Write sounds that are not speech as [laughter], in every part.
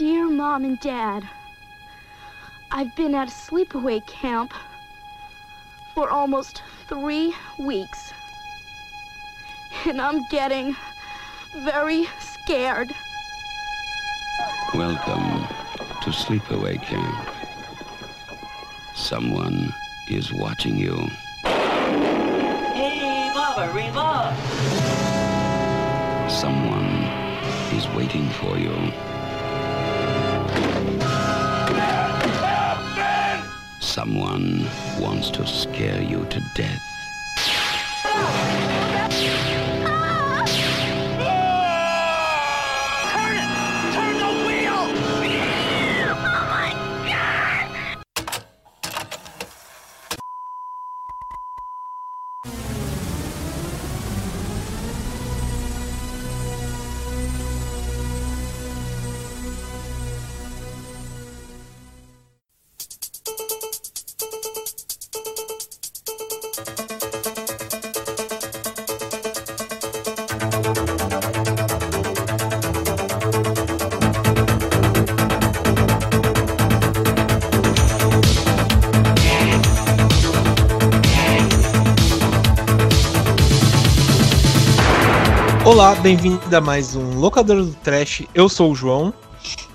Dear Mom and Dad, I've been at a sleepaway camp for almost three weeks. And I'm getting very scared. Welcome to Sleepaway Camp. Someone is watching you. Hey, Baba, Reba! Someone is waiting for you. Someone wants to scare you to death. Olá, bem-vindo a mais um Locador do Trash. Eu sou o João.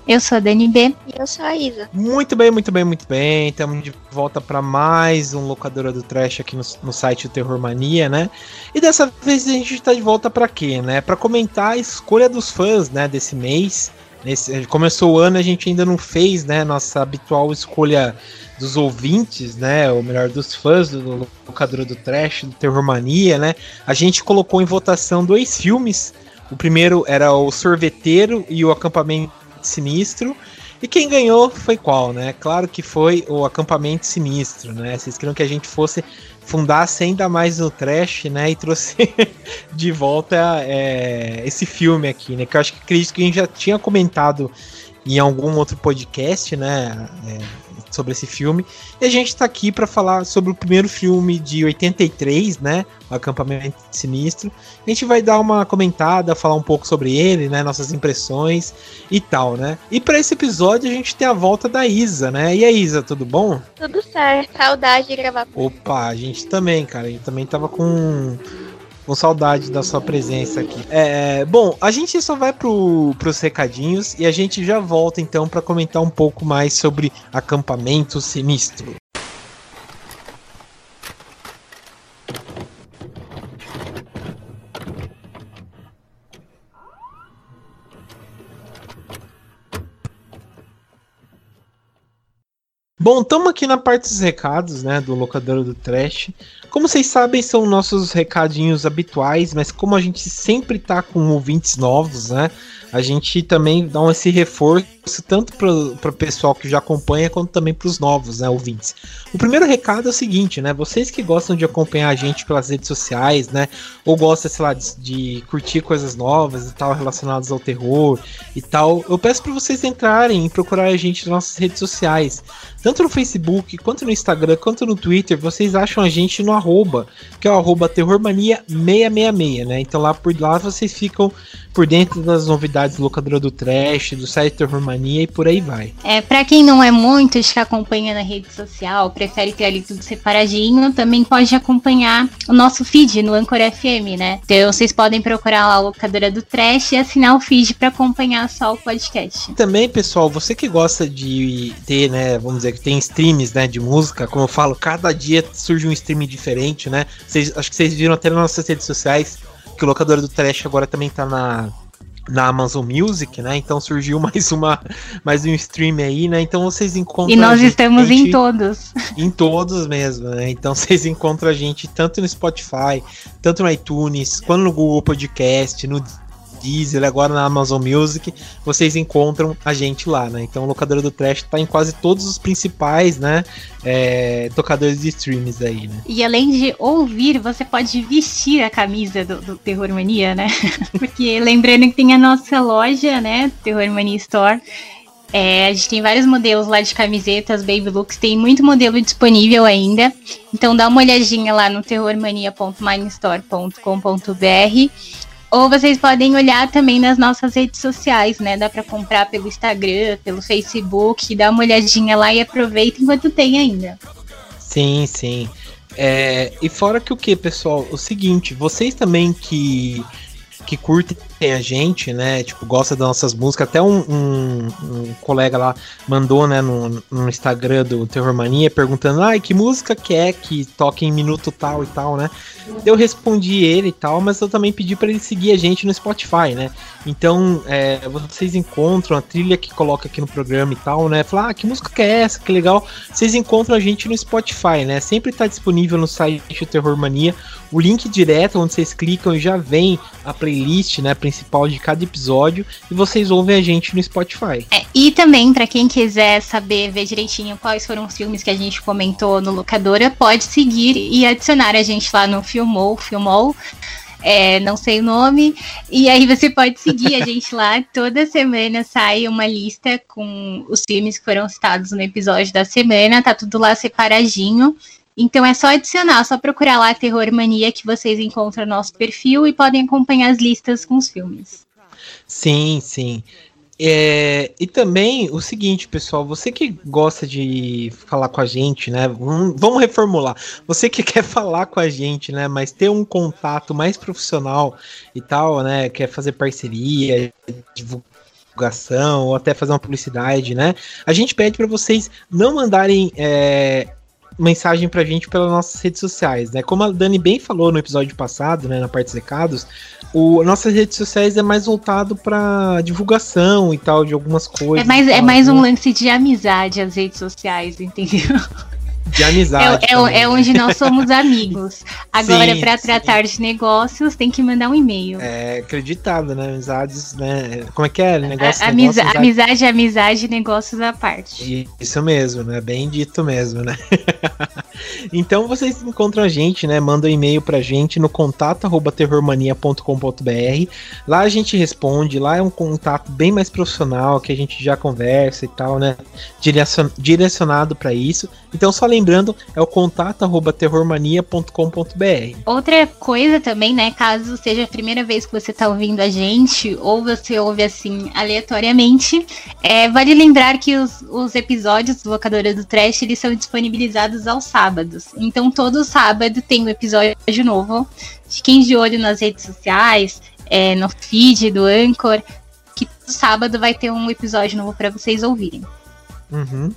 Eu sou a Dani B. E eu sou a Isa. Muito bem, muito bem, muito bem. Estamos de volta para mais um Locadora do Trash aqui no, no site do Terror Mania, né? E dessa vez a gente está de volta para quê, né? Para comentar a escolha dos fãs, né, desse mês. Nesse, começou o ano, a gente ainda não fez, né, nossa habitual escolha dos ouvintes, né, ou melhor, dos fãs do Locadora do Trash, do Terror Mania, né? A gente colocou em votação dois filmes. O primeiro era o Sorveteiro e o Acampamento Sinistro. E quem ganhou foi qual, né? Claro que foi o Acampamento Sinistro, né? Vocês queriam que a gente fosse fundasse ainda mais no trash, né? E trouxe [laughs] de volta é, esse filme aqui, né? Que eu acho que acredito que a gente já tinha comentado em algum outro podcast, né? É, sobre esse filme. E a gente tá aqui para falar sobre o primeiro filme de 83, né? O Acampamento Sinistro. A gente vai dar uma comentada, falar um pouco sobre ele, né? Nossas impressões e tal, né? E para esse episódio a gente tem a volta da Isa, né? E aí, Isa, tudo bom? Tudo certo. Saudade de gravar. Opa, a gente também, cara. A gente também tava com com saudade da sua presença aqui. É, bom, a gente só vai pro, pros recadinhos e a gente já volta então para comentar um pouco mais sobre acampamento sinistro. Bom, estamos aqui na parte dos recados, né, do locador do Trash. Como vocês sabem, são nossos recadinhos habituais, mas como a gente sempre tá com ouvintes novos, né, a gente também dá esse reforço tanto para o pessoal que já acompanha quanto também para os novos né, ouvintes. O primeiro recado é o seguinte, né? Vocês que gostam de acompanhar a gente pelas redes sociais, né? Ou gostam, sei lá, de, de curtir coisas novas e tal relacionadas ao terror e tal, eu peço para vocês entrarem e procurar a gente nas nossas redes sociais. Tanto no Facebook, quanto no Instagram, quanto no Twitter, vocês acham a gente no arroba, que é o arroba terrormania666, né? Então lá por lá vocês ficam por dentro das novidades do locadora do Trash, do site Terror Mania e por aí vai. É, para quem não é muito que acompanha na rede social, prefere ter ali tudo separadinho, também pode acompanhar o nosso feed no Anchor FM, né? Então vocês podem procurar lá a locadora do Trash e assinar o feed para acompanhar só o podcast. Também, pessoal, você que gosta de ter, né, vamos dizer tem streams, né, de música, como eu falo, cada dia surge um stream diferente, né? Vocês, acho que vocês viram até nas nossas redes sociais que o locador do Trash agora também tá na, na Amazon Music, né? Então surgiu [laughs] mais uma mais um stream aí, né? Então vocês encontram E nós a gente estamos em [laughs] todos. em todos mesmo, né? Então vocês encontram a gente tanto no Spotify, tanto no iTunes, quanto no Google Podcast, no Deezer, agora na Amazon Music, vocês encontram a gente lá, né? Então Locadora do Trash tá em quase todos os principais, né? é, tocadores de streams aí, né? E além de ouvir, você pode vestir a camisa do, do Terror Mania, né? [laughs] Porque lembrando que tem a nossa loja, né? Terror Mania Store. É, a gente tem vários modelos lá de camisetas, baby looks, tem muito modelo disponível ainda. Então dá uma olhadinha lá no terrormania.minestore.com.br Ou vocês podem olhar também nas nossas redes sociais, né? Dá para comprar pelo Instagram, pelo Facebook, dá uma olhadinha lá e aproveita enquanto tem ainda. Sim, sim. É, e fora que o que, pessoal? O seguinte, vocês também que que curtem a gente, né? Tipo, gosta das nossas músicas. Até um, um, um colega lá mandou, né, no, no, Instagram do Terror Mania, perguntando, ai, que música que é que toca em minuto tal e tal, né? Eu respondi ele e tal, mas eu também pedi para ele seguir a gente no Spotify, né? Então, é, vocês encontram a trilha que coloca aqui no programa e tal, né? Falar, ah, que música que é essa? Que legal. Vocês encontram a gente no Spotify, né? Sempre tá disponível no site do Terror Mania o link direto onde vocês clicam e já vem a playlist, né, principal de cada episódio e vocês ouvem a gente no Spotify. É, e também para quem quiser saber ver direitinho quais foram os filmes que a gente comentou no locadora, pode seguir e adicionar a gente lá no Filmou, Filmou. É, não sei o nome. E aí você pode seguir a gente lá. [laughs] Toda semana sai uma lista com os filmes que foram citados no episódio da semana. Tá tudo lá separadinho. Então é só adicionar, só procurar lá Terror Mania que vocês encontram nosso perfil e podem acompanhar as listas com os filmes. Sim, sim. É, e também o seguinte, pessoal, você que gosta de falar com a gente, né? Vamos reformular. Você que [laughs] quer falar com a gente, né? Mas ter um contato mais profissional e tal, né? Quer fazer parceria, divulgação ou até fazer uma publicidade, né? A gente pede para vocês não mandarem é, mensagem pra gente pelas nossas redes sociais, né? Como a Dani bem falou no episódio passado, né, na parte dos recados, o nossas redes sociais é mais voltado para divulgação e tal de algumas coisas. É mais, é mais né? um lance de amizade as redes sociais, entendeu? De amizade. É, é, é, onde nós somos amigos. [laughs] Agora, para tratar de negócios, tem que mandar um e-mail. É acreditado, né? Amizades, né? Como é que é? Negócio, a, amiza negócio, amizade, amizade, negócios à parte. Isso mesmo, né? Bem dito mesmo, né? [laughs] então vocês encontram a gente, né? Manda um e-mail pra gente no contato terrormania.com.br. Lá a gente responde, lá é um contato bem mais profissional, que a gente já conversa e tal, né? Direcionado para isso. Então só lembrando, é o contato arroba terrormania.com.br. Outra coisa também, né, caso seja a primeira vez que você está ouvindo a gente, ou você ouve assim aleatoriamente, é, vale lembrar que os, os episódios do Locadora do Trash, eles são disponibilizados aos sábados. Então todo sábado tem um episódio novo. Fiquem de olho nas redes sociais, é, no feed do Anchor, que todo sábado vai ter um episódio novo para vocês ouvirem. Uhum.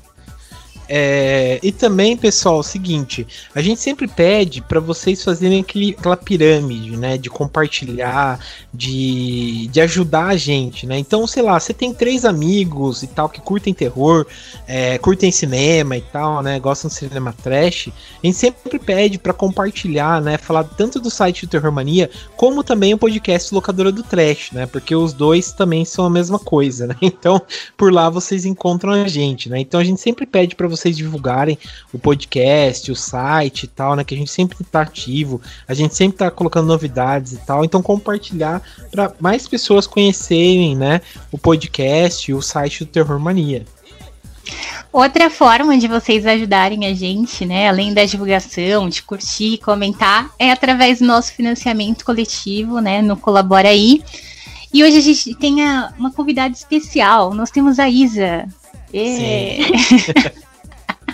É, e também, pessoal, é o seguinte, a gente sempre pede para vocês fazerem aquele, aquela pirâmide, né, de compartilhar, de, de ajudar a gente, né? Então, sei lá, você tem três amigos e tal que curtem terror, é, curtem cinema e tal, né, gostam de cinema trash, a gente sempre pede para compartilhar, né, falar tanto do site do Terror Mania como também o podcast Locadora do Trash, né? Porque os dois também são a mesma coisa, né? [laughs] Então, por lá vocês encontram a gente, né? Então a gente sempre pede para vocês vocês divulgarem o podcast, o site e tal, né? Que a gente sempre tá ativo, a gente sempre tá colocando novidades e tal. Então compartilhar para mais pessoas conhecerem, né? O podcast e o site do Terror Mania. Outra forma de vocês ajudarem a gente, né, além da divulgação, de curtir, comentar, é através do nosso financiamento coletivo, né, no Colabora aí. E hoje a gente tem uma convidada especial. Nós temos a Isa. E... [laughs]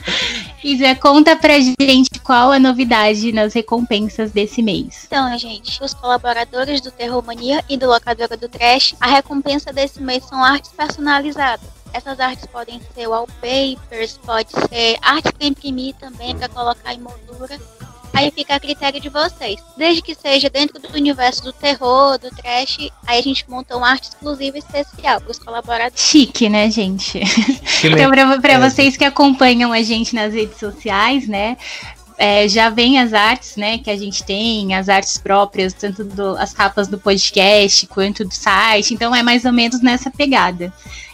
[laughs] Isa, conta pra gente qual a novidade nas recompensas desse mês. Então, gente, os colaboradores do Terror Mania e do Locadora do Trash, a recompensa desse mês são artes personalizadas. Essas artes podem ser wallpapers, pode ser arte para imprimir também, para colocar em moldura. Aí fica a critério de vocês. Desde que seja dentro do universo do terror, do trash, aí a gente monta uma arte exclusiva especial para os colaboradores. Chique, né, gente? então, para é. vocês que acompanham a gente nas redes sociais, né? É, já vem as artes, né, que a gente tem, as artes próprias, tanto do, as capas do podcast quanto do site, então é mais ou menos nessa pegada.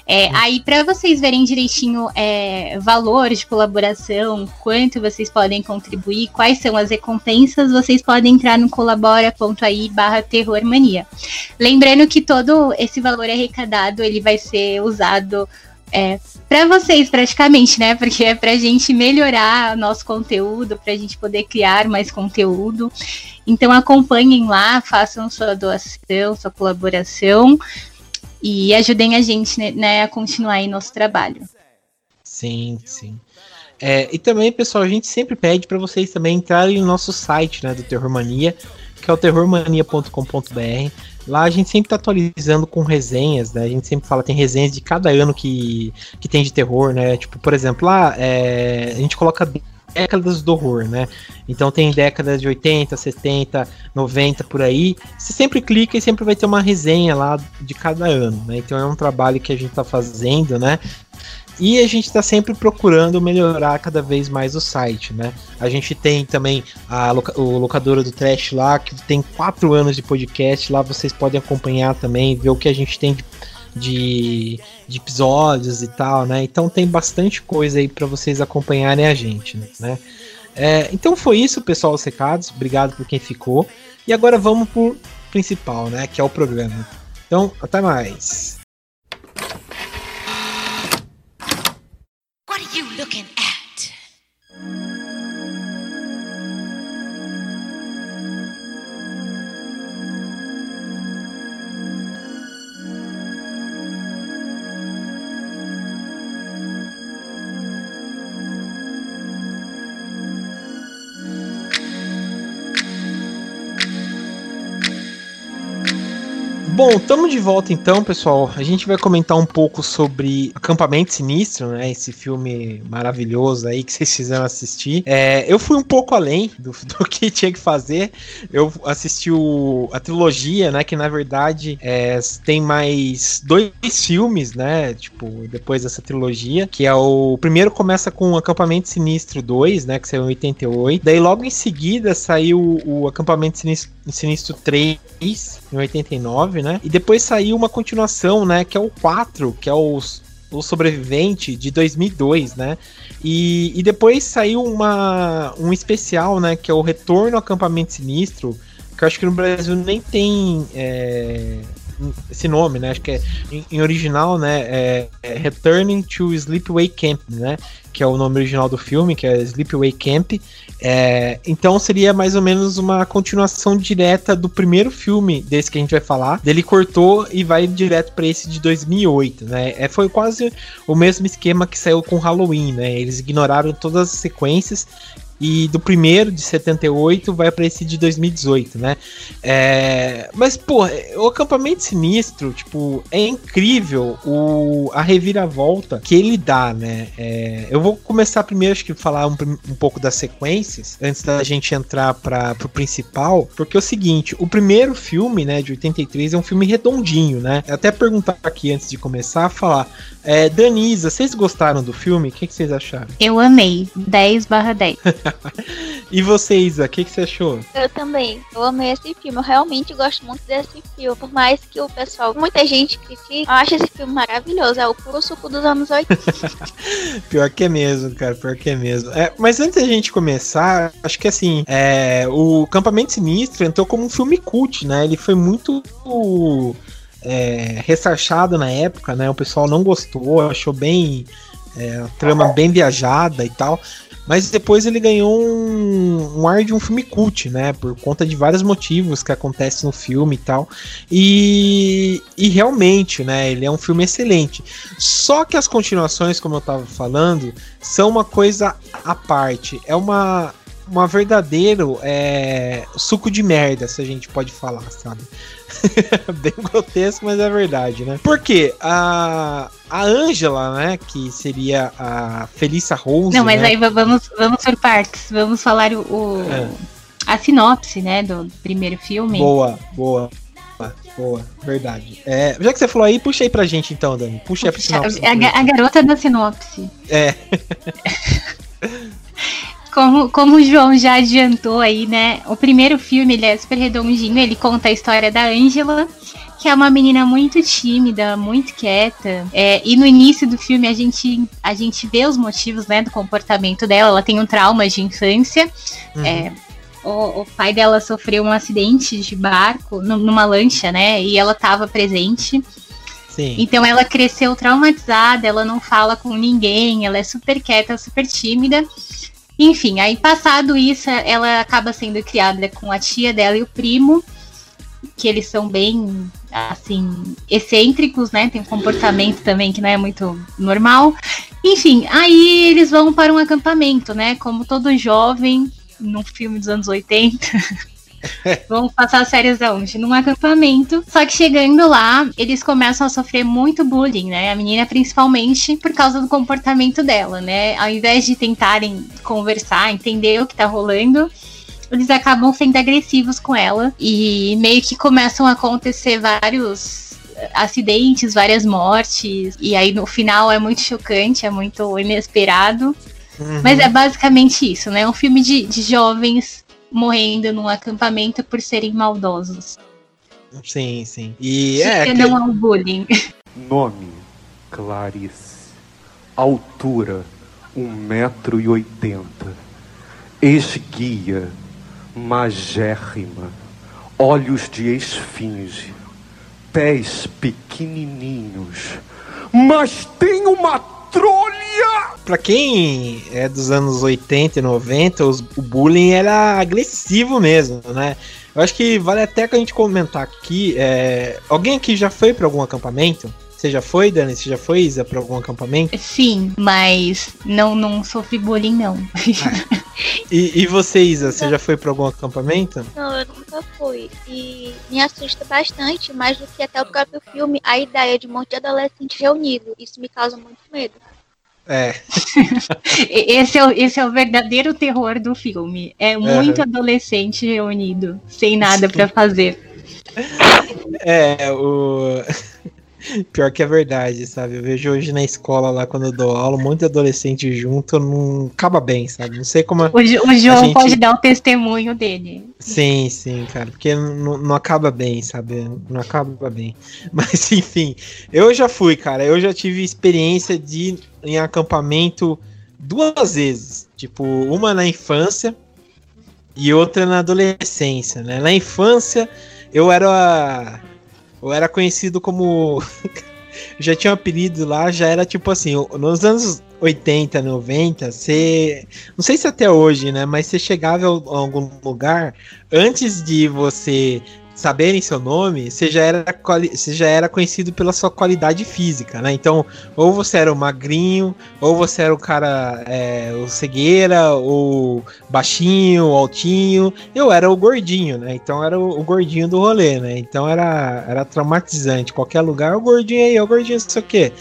É, aí, para vocês verem direitinho é, valores de colaboração, quanto vocês podem contribuir, quais são as recompensas, vocês podem entrar no colabora.ai barra terrormania. Lembrando que todo esse valor arrecadado ele vai ser usado É, para vocês praticamente, né? Porque é pra gente melhorar nosso conteúdo, pra gente poder criar mais conteúdo. Então acompanhem lá, façam sua doação, sua colaboração e ajudem a gente né, né a continuar aí nosso trabalho. Sim, sim. É, e também, pessoal, a gente sempre pede para vocês também entrarem no nosso site, né, do Terror Mania, que é o terrormania.com.br. Lá a gente sempre tá atualizando com resenhas, né? A gente sempre fala, tem resenhas de cada ano que, que tem de terror, né? Tipo, por exemplo, lá é, a gente coloca décadas do horror, né? Então tem décadas de 80, 70, 90 por aí. Você sempre clica e sempre vai ter uma resenha lá de cada ano, né? Então é um trabalho que a gente tá fazendo, né? E a gente está sempre procurando melhorar cada vez mais o site, né? A gente tem também a loca o locadora do Trash lá, que tem quatro anos de podcast. Lá vocês podem acompanhar também, ver o que a gente tem de, de, de episódios e tal, né? Então tem bastante coisa aí para vocês acompanharem a gente, né? É, então foi isso, pessoal, os recados. Obrigado por quem ficou. E agora vamos pro principal, né? Que é o programa. Então, até mais. looking at? Bom, estamos de volta então, pessoal. A gente vai comentar um pouco sobre Acampamento Sinistro, né? Esse filme maravilhoso aí que [laughs] vocês fizeram assistir. É, eu fui um pouco além do, [laughs] do, que tinha que fazer. Eu assisti o, a trilogia, né? Que na verdade é, tem mais dois filmes, né? Tipo, depois dessa trilogia. Que é o, o primeiro começa com Acampamento Sinistro 2, né? Que saiu em 88. Daí logo em seguida saiu o Acampamento Sinistro, Sinistro 3 em 89, né? E depois saiu uma continuação, né? Que é o 4, que é o, o Sobrevivente de 2002, né? E, e depois saiu uma, um especial, né? Que é o Retorno ao Acampamento Sinistro, que eu acho que no Brasil nem tem é, esse nome, né? Acho que é em, em original, né? É, é Returning to Sleepaway Camp, né? Que é o nome original do filme, que é Sleepaway Camp. É, então seria mais ou menos uma continuação direta do primeiro filme desse que a gente vai falar. Dele cortou e vai direto para esse de 2008, né? É, foi quase o mesmo esquema que saiu com Halloween, né? Eles ignoraram todas as sequências e do primeiro de 78 vai para esse de 2018, né? É, mas, pô, o acampamento sinistro, tipo, é incrível o, a reviravolta que ele dá, né? É, eu vou começar primeiro, acho que falar um, um pouco das sequências, antes da gente entrar para pro principal, porque é o seguinte, o primeiro filme, né, de 83 é um filme redondinho, né? Até perguntar aqui antes de começar a falar, é, Danisa, vocês gostaram do filme? O que, que vocês acharam? Eu amei, 10 barra 10. [laughs] [laughs] e você, Isa, o que, que você achou? Eu também. Eu amei esse filme. Eu realmente gosto muito desse filme. Por mais que o pessoal, muita gente critique, eu acho esse filme maravilhoso. É o puro suco dos anos 80. [laughs] pior que é mesmo, cara. Pior que é mesmo. É, mas antes da gente começar, acho que assim, é, o Campamento Sinistro entrou como um filme cult, né? Ele foi muito. É, ressarchado na época, né? O pessoal não gostou, achou bem é, a trama bem viajada e tal. Mas depois ele ganhou um, um, ar de um filme cult, né? Por conta de vários motivos que acontecem no filme e tal. E, e realmente, né? Ele é um filme excelente. Só que as continuações, como eu tava falando, são uma coisa à parte. É uma, uma verdadeiro é, suco de merda, se a gente pode falar, sabe? [laughs] Bem grotesco, mas é verdade, né? Porque a a Angela, né, que seria a Felícia Rose. Não, mas né? aí vamos, vamos por partes. Vamos falar o, o é. a sinopse, né, do primeiro filme. Boa, boa. Boa, verdade. É, já que você falou aí, puxa aí pra gente então, Dani. Puxa, puxa a sinopse. A, a garota da sinopse. É. [laughs] Como, como o João já adiantou aí, né? O primeiro filme ele é super redondinho, ele conta a história da Angela, que é uma menina muito tímida, muito quieta. É, e no início do filme a gente, a gente vê os motivos né, do comportamento dela. Ela tem um trauma de infância. Uhum. É, o, o, pai dela sofreu um acidente de barco numa lancha, né? E ela estava presente. Sim. Então ela cresceu traumatizada, ela não fala com ninguém, ela é super quieta, super tímida. Enfim, aí passado isso, ela acaba sendo criada com a tia dela e o primo, que eles são bem, assim, excêntricos, né? Tem um comportamento também que não é muito normal. Enfim, aí eles vão para um acampamento, né? Como todo jovem, num filme dos anos 80. [laughs] [laughs] Vamos passar as férias aonde? Num acampamento. Só que chegando lá, eles começam a sofrer muito bullying, né? A menina, principalmente, por causa do comportamento dela, né? Ao invés de tentarem conversar, entender o que tá rolando, eles acabam sendo agressivos com ela. E meio que começam a acontecer vários acidentes, várias mortes. E aí no final é muito chocante, é muito inesperado. Uhum. Mas é basicamente isso, né? Um filme de, de jovens morrendo num acampamento por serem maldosos. Sim, sim. E Que é. não é um bullying. [laughs] Nome: Clarice. Altura: 1,80m. Esguia: magérrima. Olhos de esfinge. Pés pequenininhos. Mas tem uma trolha! Pra quem é dos anos 80 e 90, os- o bullying era agressivo mesmo, né? Eu acho que vale até que a gente comentar aqui. é, Alguém aqui já foi pra algum acampamento? Você já foi, Dani? Você já foi, Isa, pra algum acampamento? Sim, mas não, não sofri bullying, não. [laughs] E, e você, Isa, você já foi pra algum acampamento? Não, eu nunca fui. E me assusta bastante, mais do que até o próprio filme, a ideia de um monte de adolescente reunido. Isso me causa muito medo. É, [laughs] esse, é o, esse é o verdadeiro terror do filme. É muito adolescente reunido, sem nada pra fazer. é, o. [laughs] Pior que é verdade, sabe? Eu vejo hoje na escola lá quando eu dou aula, um monte de adolescente junto, não acaba bem, sabe? Não sei como. O, Jo- o João gente- pode dar o testemunho dele. Sim, sim, cara, porque não, não acaba bem, sabe? Não acaba bem. [laughs] Mas enfim, eu já fui, cara. Eu já tive experiência de em acampamento duas vezes. Tipo, uma na infância e outra na adolescência, né? Na infância, eu era. Eu era conhecido como. [laughs] já tinha um apelido lá, já era tipo assim, nos anos 80, 90, você. Não sei se até hoje, né? Mas você chegava a algum lugar, antes de você saberem seu nome, você já era, você já era conhecido pela sua qualidade física, né? Então, ou você era o magrinho, ou você era o cara, é, o cegueira, ou baixinho, altinho. Eu era o gordinho, né? Então era o, o gordinho do rolê, né? Então era, era traumatizante. Qualquer lugar, o gordinho aí, o gordinho, não sei o quê.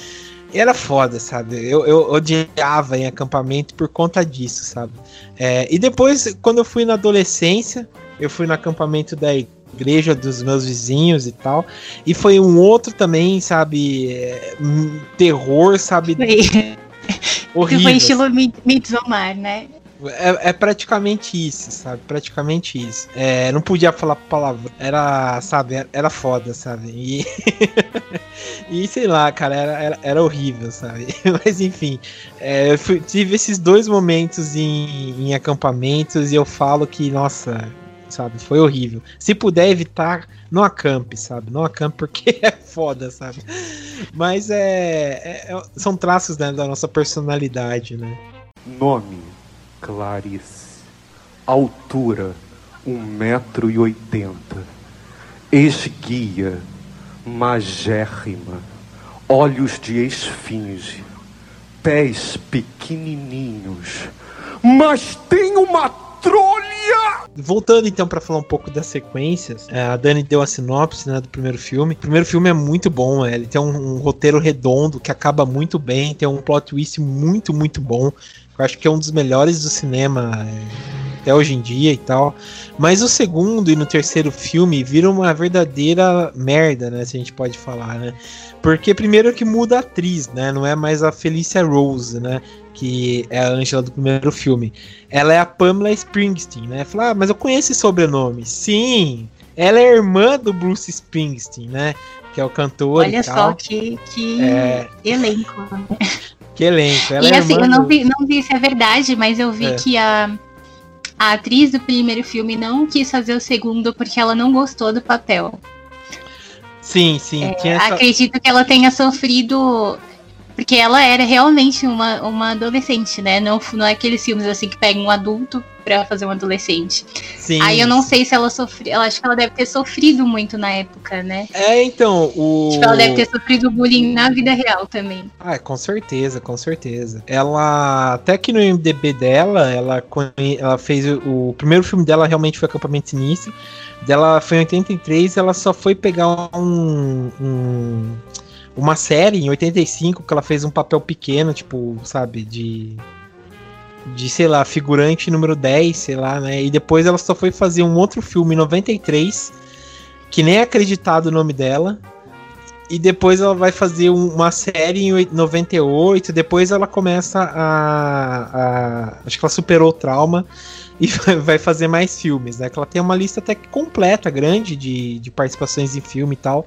E era foda, sabe? Eu, eu odiava em acampamento por conta disso, sabe? É, e depois, quando eu fui na adolescência, eu fui no acampamento da igreja dos meus vizinhos e tal. E foi um outro também, sabe? é, um terror, sabe? Foi, que Horrível. foi estilo Mi- Midsommar, né? É, é praticamente isso, sabe? Praticamente isso. É, não podia falar palavra. Era, sabe? Era, era foda, sabe? E, [laughs] e sei lá, cara, era, era, era horrível, sabe? [laughs] Mas enfim, é, eu fui- tive esses dois momentos em, em acampamentos e eu falo que, nossa, sabe? Foi horrível. Se puder evitar, não acampe, sabe? Não acampe porque [laughs] é foda, sabe? Mas é, é- é- são traços né, da nossa personalidade, né? Nome: Clarice. Altura: 1,80m. Esguia: magérrima. Olhos de esfinge. Pés pequenininhos. Mas tem uma trolha! Voltando então pra falar um pouco das sequências, é, a Dani deu a sinopse né, do primeiro filme. O primeiro filme é muito bom, é, ele tem um, um roteiro redondo que acaba muito bem, tem um plot twist muito, muito bom. Eu acho que é um dos melhores do cinema é, até hoje em dia e tal. Mas o segundo e no terceiro filme viram uma verdadeira merda, né? Se a gente pode falar, né? Porque primeiro que muda a atriz, né? Não é mais a Felicia Rose, né? Que é a Angela do primeiro filme ela é a Pamela Springsteen, né? Fala, ah, mas eu conheço esse sobrenome. Sim, ela é irmã do Bruce Springsteen, né? Que é o cantor Olha só que, que É. elenco. Que elenco. Ela e é assim, eu não vi, não vi se é verdade, mas eu vi É. que a, a atriz do primeiro filme não quis fazer o segundo porque ela não gostou do papel. Sim, sim. É, essa... Acredito que ela tenha sofrido. Porque ela era realmente uma, uma adolescente, né? Não, não é aqueles filmes assim que pegam um adulto pra fazer um adolescente. Sim. Aí eu não sei se ela sofreu. Eu acho que ela deve ter sofrido muito na época, né? É, então, o. Tipo, ela deve ter sofrido bullying na vida real também. Ah, com certeza, com certeza. Ela, até que no MDB dela, ela, ela fez o, o primeiro filme dela realmente foi Acampamento Sinistro. Dela foi em 83, ela só foi pegar um, um- uma série em 85 que ela fez um papel pequeno, tipo, sabe, de de, sei lá, figurante número 10, sei lá, né? E depois ela só foi fazer um outro filme em 93, que nem é acreditado o nome dela. E depois ela vai fazer um- uma série em oit- 98. Depois ela começa a, a- Acho que ela superou o trauma e [laughs] vai- vai fazer mais filmes, né? Que ela tem uma lista até que completa, grande, de, de participações em filme e tal.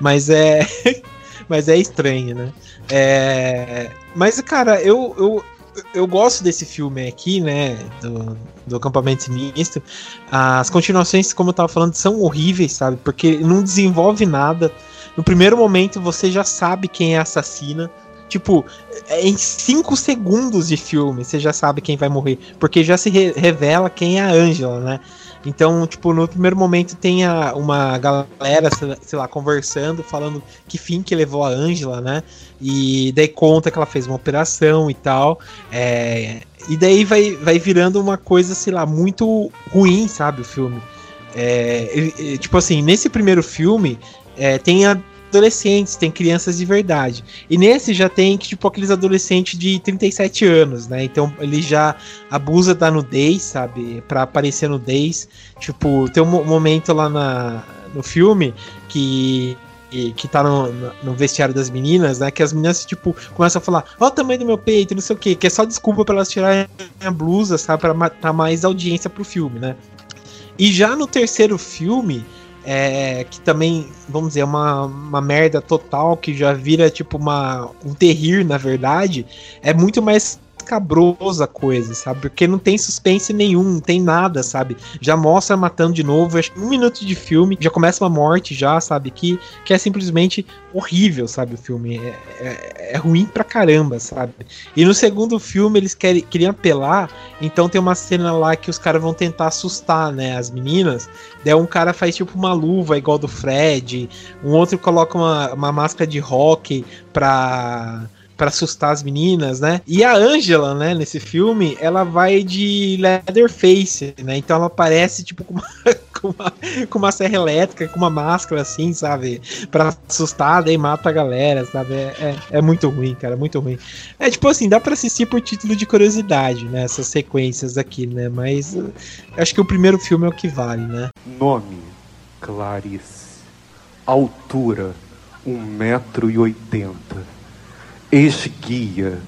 Mas é. [laughs] mas é estranho, né? É, mas, cara, eu, eu, eu gosto desse filme aqui, né? Do, do Acampamento Sinistro. As continuações, como eu tava falando, são horríveis, sabe? Porque não desenvolve nada. No primeiro momento você já sabe quem é a assassina. Tipo, é em 5 segundos de filme você já sabe quem vai morrer. Porque já se re- revela quem é a Angela, né? Então, tipo, no primeiro momento tem a- uma galera, sei lá- conversando, falando que fim que levou a Angela, né? E daí conta que ela fez uma operação e tal. É, e daí vai, vai virando uma coisa, sei lá, muito ruim, sabe, o filme. É, tipo assim, nesse primeiro filme, é, tem adolescentes, tem crianças de verdade. E nesse já tem, tipo, aqueles adolescentes de 37 anos, né? Então ele já abusa da nudez, sabe? Pra aparecer nudez. Tipo, tem um mo- momento lá na, no filme que que, tá no, no- vestiário das meninas, né? Que as meninas, tipo, começam a falar, ó o tamanho do meu peito, não sei o quê, que é só desculpa pra elas tirarem a blusa, sabe? Pra matar mais audiência pro filme, né? E já no terceiro filme, é, que também, vamos dizer, é uma, uma merda total, que já vira tipo uma, um terrir, na verdade, é muito mais cabrosa a coisa, sabe? Porque não tem suspense nenhum, não tem nada, sabe? Já mostra matando de novo, acho que um minuto de filme, já começa uma morte já, sabe? Que, que é simplesmente horrível, sabe? O filme é, é, é ruim pra caramba, sabe? E no segundo filme eles querem, queriam apelar, então tem uma cena lá que os caras vão tentar assustar, né, as meninas. Daí um cara faz tipo uma luva igual do Fred, um outro coloca uma, uma máscara de rock pra para assustar as meninas, né? E a Angela, né, nesse filme, ela vai de Leatherface, né? Então ela aparece tipo com uma, [laughs] com uma, com uma serra elétrica, com uma máscara assim, sabe? Pra assustar, daí mata a galera, sabe? É, é, é muito ruim, cara, muito ruim. É tipo assim, dá pra assistir por título de curiosidade, né? Essas sequências aqui, né? Mas uh, acho que o primeiro filme é o que vale, né? Nome: Clarice. Altura: 1,80m. Esguia: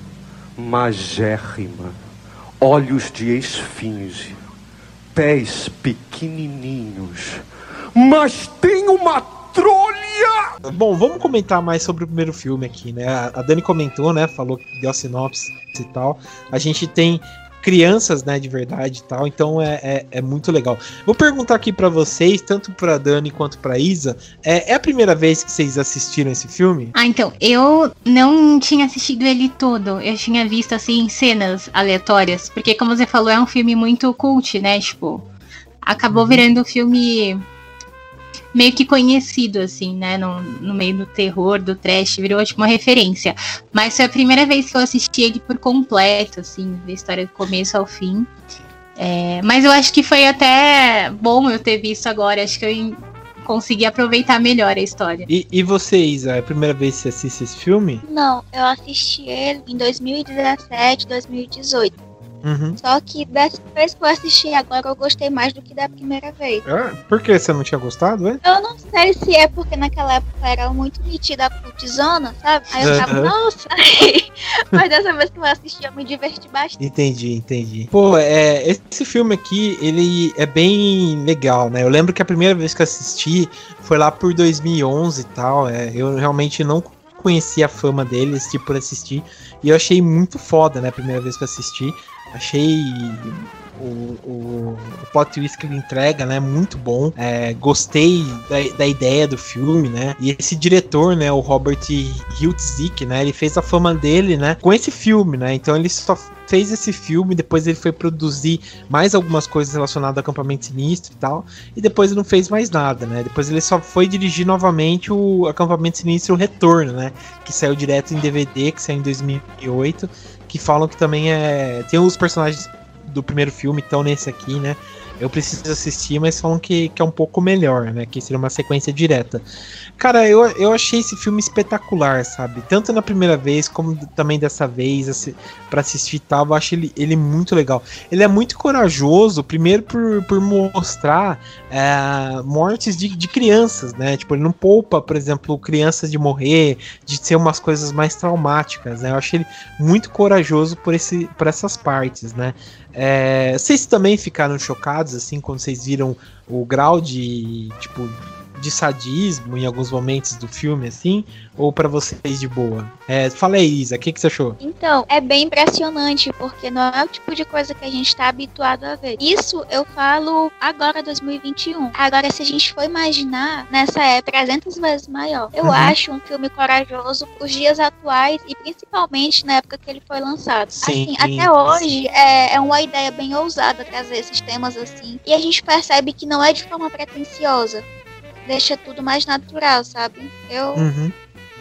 magérrima. Olhos de esfinge. Pés pequenininhos. Mas tem uma trolha! Bom, vamos comentar mais sobre o primeiro filme aqui, né? A Dani comentou, né? Falou que deu a sinopse e tal. A gente tem crianças, né, de verdade e tal, então é, é, é muito legal. Vou perguntar aqui pra vocês, tanto pra Dani quanto pra Isa, é, é a primeira vez que vocês assistiram esse filme? Ah, então, eu não tinha assistido ele todo. Eu tinha visto, assim, cenas aleatórias. Porque, como você falou, é um filme muito cult, né? Tipo, acabou virando um filme meio que conhecido, assim, né? No, no meio do terror, do trash, virou, tipo, uma referência. Mas foi a primeira vez que eu assisti ele por completo, assim, ver a história do começo ao fim. É, mas eu acho que foi até bom eu ter visto agora. Acho que eu consegui aproveitar melhor a história. E, e você, Isa, é a primeira vez que você assiste esse filme? Não, eu assisti ele em 2017, 2018. Uhum. Só que dessa vez que eu assisti agora, eu gostei mais do que da primeira vez. Ah, por que você não tinha gostado, é? Eu não sei se é porque naquela época era muito nítida a cultizona, sabe? Aí eu tava, Aham. nossa! [laughs] Mas dessa vez que eu assisti, eu me diverti bastante. Entendi, entendi. Pô, é, esse filme aqui, ele é bem legal, né? Eu lembro que a primeira vez que eu assisti foi lá por 2011 e tal. É, eu realmente não conhecia a fama dele, assisti por assistir. E eu achei muito foda, né? A primeira vez que eu assisti. Achei o, o, o plot twist que ele entrega, né? Muito bom. É, gostei da, da ideia do filme, né? E esse diretor, né? O Robert Hiltzik, né? Ele fez a fama dele, né? Com esse filme, né? Então ele só fez esse filme, depois ele foi produzir mais algumas coisas relacionadas ao acampamento sinistro e tal, e depois ele não fez mais nada, né? Depois ele só foi dirigir novamente o acampamento sinistro Retorno, né? Que saiu direto em DVD, que saiu em 2008, que falam que também é tem os personagens do primeiro filme estão nesse aqui, né? Eu preciso assistir, mas falam que, que é um pouco melhor, né? Que seria uma sequência direta. Cara, eu, eu achei esse filme espetacular, sabe? Tanto na primeira vez, como também dessa vez, assim, para assistir e tal. Eu acho ele, ele muito legal. Ele é muito corajoso, primeiro por, por mostrar é, mortes de, de crianças, né? Tipo, ele não poupa, por exemplo, crianças de morrer, de ser umas coisas mais traumáticas, né? Eu achei ele muito corajoso por, esse, por essas partes, né? É, vocês também ficaram chocados, assim, quando vocês viram o grau de, tipo, de sadismo em alguns momentos do filme, assim? Ou para vocês de boa? É, fala aí, Isa, o que, que você achou? Então, é bem impressionante, porque não é o tipo de coisa que a gente está habituado a ver. Isso eu falo agora, 2021. Agora, se a gente for imaginar, nessa época, 300 vezes maior. Eu uhum. acho um filme corajoso os dias atuais e principalmente na época que ele foi lançado. Sim, assim, até hoje é, é uma ideia bem ousada trazer esses temas assim. E a gente percebe que não é de forma pretensiosa deixa tudo mais natural, sabe? Eu, uhum.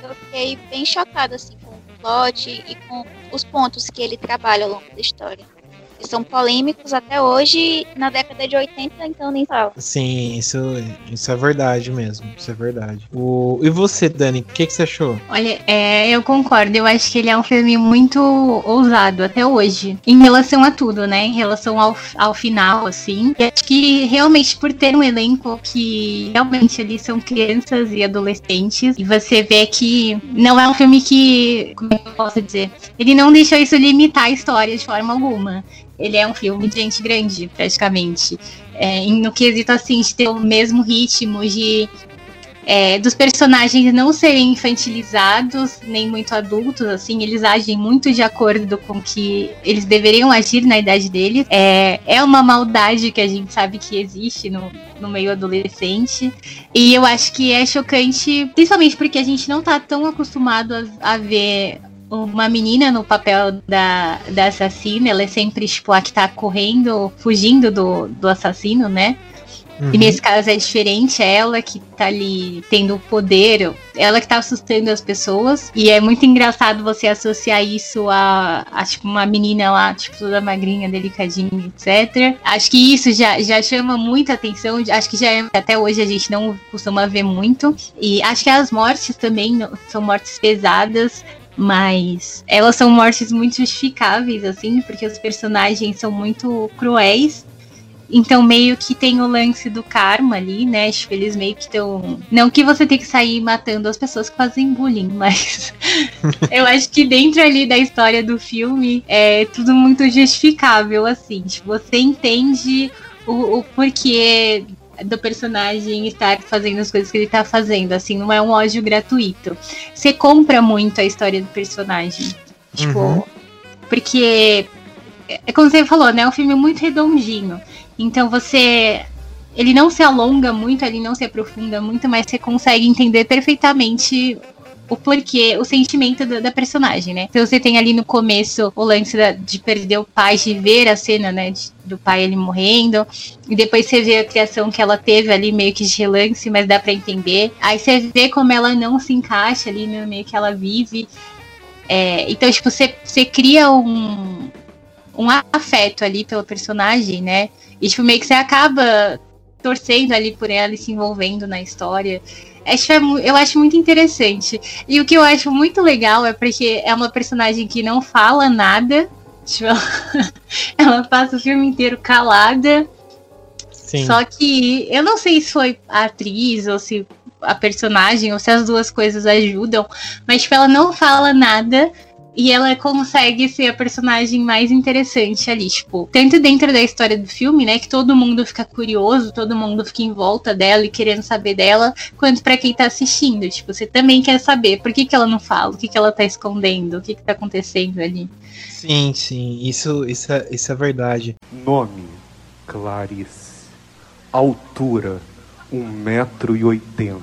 eu fiquei bem chocada assim com o plot e com os pontos que ele trabalha ao longo da história são polêmicos até hoje, na década de 80, então nem falo. Sim, isso, isso é verdade mesmo. Isso é verdade. O, e você, Dani, o que, que você achou? Olha, é, eu concordo. Eu acho que ele é um filme muito ousado até hoje. Em relação a tudo, né? Em relação ao, ao final, assim. E acho que realmente por ter um elenco que realmente ali são crianças e adolescentes. E você vê que não é um filme que. Como é que eu posso dizer? Ele não deixou isso limitar a história de forma alguma ele é um filme de gente grande, praticamente. É, no quesito, assim, de ter o mesmo ritmo, de é, dos personagens não serem infantilizados, nem muito adultos, assim, eles agem muito de acordo com que eles deveriam agir na idade deles. É, é uma maldade que a gente sabe que existe no, no meio adolescente. E eu acho que é chocante, principalmente porque a gente não tá tão acostumado a, a ver uma menina no papel da, da assassina, ela é sempre, tipo, a que tá correndo, fugindo do, do assassino, né? Uhum. E nesse caso é diferente, é ela que tá ali tendo o poder, ela que tá assustando as pessoas. E é muito engraçado você associar isso a, a tipo, uma menina lá, tipo, toda magrinha, delicadinha, etc. Acho que isso já, já chama muita atenção. Acho que já é, até hoje a gente não costuma ver muito. E acho que as mortes também são mortes pesadas mas elas são mortes muito justificáveis, assim, porque os personagens são muito cruéis. Então, meio que tem o lance do karma ali, né? Tipo, eles meio que estão. Não que você tem que sair matando as pessoas que fazem bullying, [laughs] mas eu acho que dentro ali da história do filme é tudo muito justificável, assim. Tipo, você entende o, o porquê do personagem estar fazendo as coisas que ele tá fazendo, assim, não é um ódio gratuito. Você compra muito a história do personagem. Tipo, uhum. porque é como você falou, né? É um filme muito redondinho. Então você ele não se alonga muito, ele não se aprofunda muito, mas você consegue entender perfeitamente o porquê, o sentimento da, da, personagem, né? Então você tem ali no começo o lance da, de perder o pai, de ver a cena, né? De, do pai ele morrendo. E depois você vê a criação que ela teve ali, meio que de relance, mas dá para entender. Aí você vê como ela não se encaixa ali no meio que ela vive. É, então, tipo, você, você cria um, um afeto ali pelo personagem, né? E, tipo, meio que você acaba torcendo ali por ela e se envolvendo na história. Acho, é eu acho muito interessante. E o que eu acho muito legal é porque é uma personagem que não fala nada. [laughs] Tipo, ela passa o filme inteiro calada. Sim. Só que eu não sei se foi a atriz ou se a personagem ou se as duas coisas ajudam, mas tipo, ela não fala nada E ela consegue ser a personagem mais interessante ali, tipo, tanto dentro da história do filme, né, que todo mundo fica curioso, todo mundo fica em volta dela e querendo saber dela, quanto para quem tá assistindo, tipo, você também quer saber por que, que ela não fala, o que, que ela tá escondendo, o que, que tá acontecendo ali. Sim, sim, isso, isso, é, isso é verdade. Nome: Clarice. Altura: 1,80m.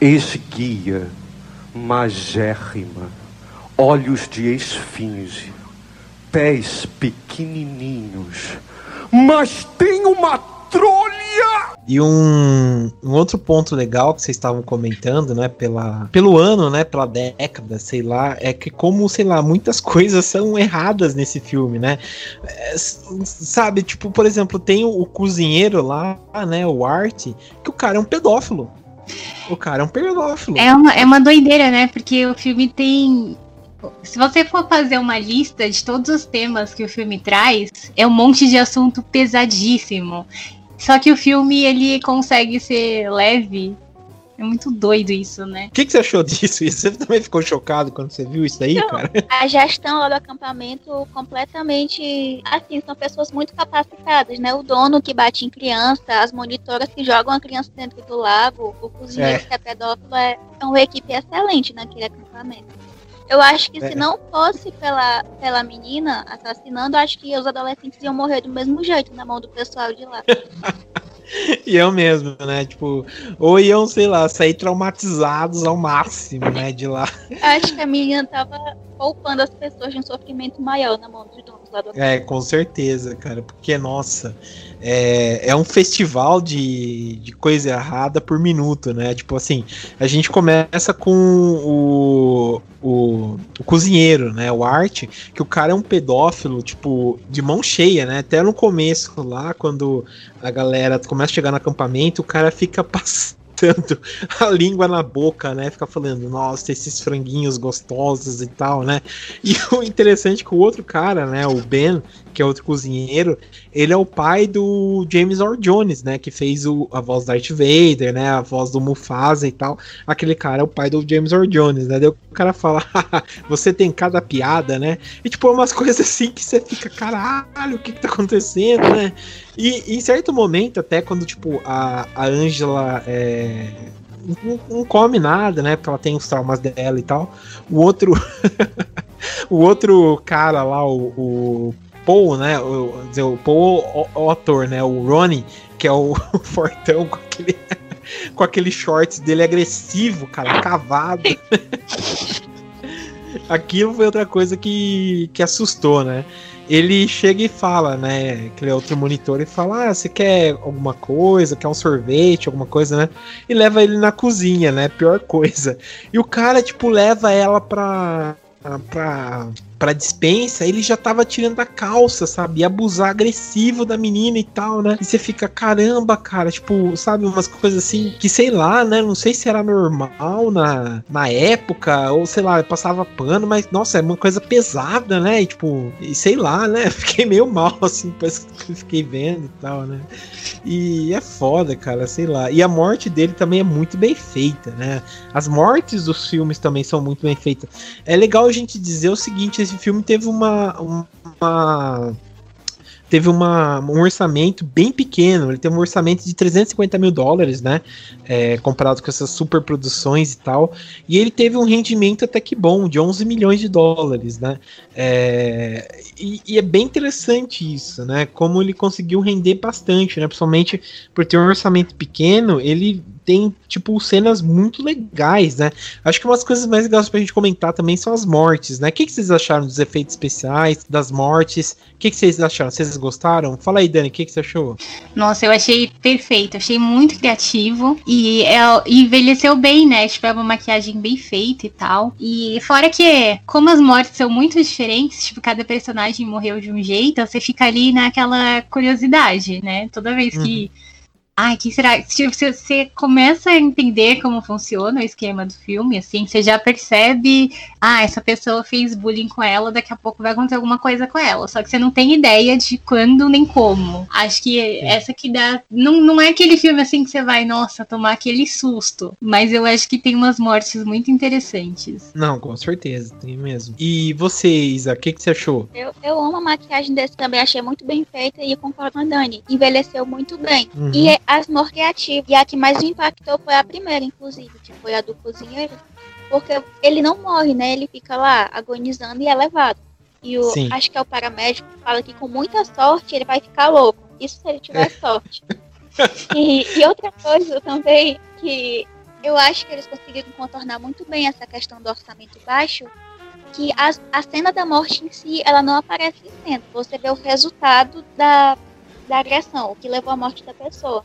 Esguia: magérrima. Olhos de esfinge. Pés pequenininhos. Mas tem uma trolha! E um, um, outro ponto legal que vocês estavam comentando, né, pela, pelo ano, né, pela década, sei lá, é que como, sei lá, muitas [laughs] coisas são erradas nesse filme, né? É, sabe, tipo, por exemplo, tem o, o, cozinheiro lá, né, o Art, que o cara é um pedófilo. O cara é um pedófilo. É uma, é uma doideira, né? Porque o filme tem se você for fazer uma lista de todos os temas que o filme traz, é um monte de assunto pesadíssimo. Só que o filme ele consegue ser leve. É muito doido isso, né? O que, que, você achou disso? [laughs] Você também ficou chocado quando você viu isso aí, Não, cara? [laughs] A gestão lá do acampamento completamente. Assim, são pessoas muito capacitadas, né? O dono que bate em criança, as monitoras que jogam a criança dentro do lago, o cozinheiro é. que é pedófilo, é, é uma equipe excelente naquele acampamento. Eu acho que é. se não fosse pela, pela menina assassinando, acho que os adolescentes iam morrer do mesmo jeito na mão do pessoal de lá. [laughs] e eu mesmo, né? Tipo, ou iam, sei lá, sair traumatizados ao máximo, né? De lá. Acho que a menina tava poupando as pessoas de um sofrimento maior na mão dos donos lá do É, com certeza, cara. Porque, nossa, é, é um festival de, de coisa errada por minuto, né? Tipo assim, a gente começa com o, o, o, cozinheiro, né? O Art, que o cara é um pedófilo, tipo, de mão cheia, né? Até no começo lá, quando a galera começa a chegar no acampamento, o cara fica [laughs] passando botando a língua na boca, né? Fica falando, nossa, esses franguinhos gostosos e tal, né? E o interessante é que o outro cara, né, o Ben, que é outro cozinheiro, ele é o pai do James Earl Jones, né, que fez o, a voz do Darth Vader, né, a voz do Mufasa e tal. Aquele cara é o pai do James Earl Jones, né? Daí o cara fala, [laughs] você tem cada piada, né? E tipo, é umas [laughs] coisas assim que você fica, caralho, o que que tá acontecendo, né? E em certo momento, até quando, tipo, a, a Angela é, não, não, come nada, né? Porque ela tem os traumas dela e tal. O outro. [laughs] o outro cara lá, o, o Paul, né? O, dizer, o Paul, o, o, ator, né? O Ronnie, que é o, o [laughs] fortão com aquele. [laughs] com aquele shorts dele agressivo, cara, cavado. [laughs] Aquilo foi outra coisa que, que assustou, né? ele chega e fala, né? Aquele outro monitor e fala: Ah, você quer alguma coisa? Quer um sorvete, alguma coisa, né? E leva ele na cozinha, né? Pior coisa. E o cara, tipo, leva ela pra. pra pra dispensa, ele já tava tirando a calça, sabe? E abusar agressivo da menina e tal, né? E você fica, caramba, cara, tipo, sabe, umas coisas assim que sei lá, né? Não sei se era normal na, na época, ou sei lá, passava pano, mas nossa, é uma coisa pesada, né? E tipo, e sei lá, né? [laughs] Fiquei meio mal, assim, depois que fiquei vendo e tal, né? E é foda, cara, sei lá. E a morte dele também é muito bem feita, né? As mortes dos filmes também são muito bem feitas. É legal a gente dizer o seguinte: esse filme teve uma, uma teve uma, um orçamento bem pequeno. Ele tem um orçamento de 350 mil dólares, né? É, comparado com essas super produções e tal. E ele teve um rendimento até que bom, de 11 milhões de dólares, né? É, e, e, é bem interessante isso, né? Como ele conseguiu render bastante, né? Principalmente por ter um orçamento pequeno, ele tem, tipo, cenas muito legais, né? Acho que umas coisas mais legais pra gente comentar também são as mortes, né? O que, que vocês acharam dos efeitos especiais, das mortes? O que, que vocês acharam? Vocês gostaram? Fala aí, Dani, o que, que você achou? Nossa, eu achei perfeito, achei muito criativo e é, envelheceu bem, né? Tipo, é uma maquiagem bem feita e tal. E fora que, como as mortes são muito diferentes, tipo, cada personagem morreu de um jeito, você fica ali naquela curiosidade, né? Toda vez que. Uhum ai, que será? Se você, você começa a entender como funciona o esquema do filme, assim, você já percebe, ah, essa pessoa fez bullying com ela, daqui a pouco vai acontecer alguma coisa com ela. Só que você não tem ideia de quando nem como. Acho que essa que dá. Não, não é aquele filme assim que você vai, nossa, tomar aquele susto. Mas eu acho que tem umas mortes muito interessantes. Não, com certeza, tem mesmo. E você, Isa, o que, que você achou? Eu, eu amo a maquiagem desse também, achei muito bem feita e concordo com a Dani. Envelheceu muito bem. Uhum. E as mortes criativas. E a que mais me impactou foi a primeira, inclusive, que foi a do cozinheiro. Porque ele não morre, né? Ele fica lá agonizando e é levado. E o, Sim. acho que é o paramédico que fala que com muita sorte ele vai ficar louco. Isso se ele tiver sorte. [laughs] E, e outra coisa também que eu acho que eles conseguiram contornar muito bem essa questão do orçamento baixo, que a, a cena da morte em si, ela não aparece em cena. Você vê o resultado da, da agressão, o que levou à morte da pessoa.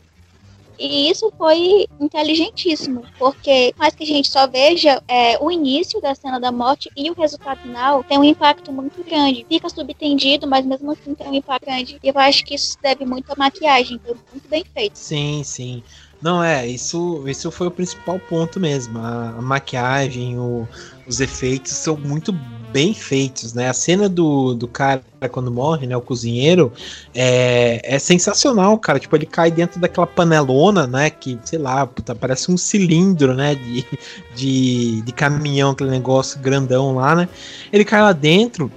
E isso foi inteligentíssimo, porque mais que a gente só veja é, o início da cena da morte e o resultado final, tem um impacto muito grande. Fica subtendido, mas mesmo assim tem um impacto grande. E eu acho que isso deve muito à maquiagem, foi muito bem feito. Sim, sim. Não, é, isso, isso foi o principal ponto mesmo. A, a maquiagem, o- os efeitos são muito bem feitos, né? A cena do, do cara quando morre, né? O cozinheiro, é, é sensacional, cara. Tipo, ele cai dentro daquela panelona, né? Que, sei lá, puta, parece um cilindro, né? De, de, de caminhão, aquele negócio grandão lá, né? Ele cai lá dentro.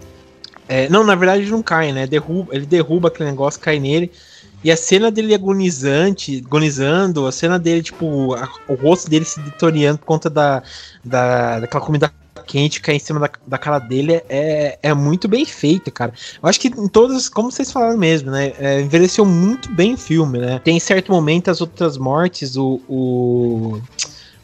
é, não, na verdade ele não cai, né? Derruba, ele derruba aquele negócio, cai nele. E a cena dele agonizante, agonizando, a cena dele, tipo, a- o rosto dele se detoriando por conta da, da, daquela comida quente cair em cima da, da cara dele é, é muito bem feito, cara. Eu acho que em todas, como vocês falaram mesmo, né? é, envelheceu muito bem o filme, né? Tem certo momento as outras mortes, o. o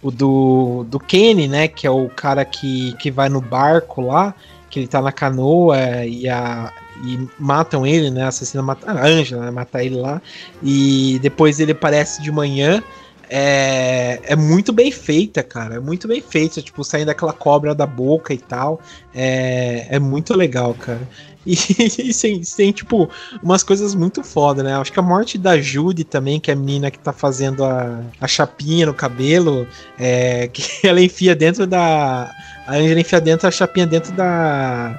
o do, do Kenny, né? Que é o cara que, que vai no barco lá, que ele tá na canoa e, a, e matam ele, né? A assassina mata a Angela, né, mata ele lá. E depois ele aparece de manhã. É, é muito bem feita, cara. É muito bem feita. Tipo, saindo daquela cobra da boca e tal. É, é muito legal, cara. [laughs] E, e tem, tipo, umas coisas muito foda, né? Acho que a morte da Judy também, que é a menina que tá fazendo a, a chapinha no cabelo, é, que [laughs] ela enfia dentro da. A Angela enfia dentro a chapinha dentro da.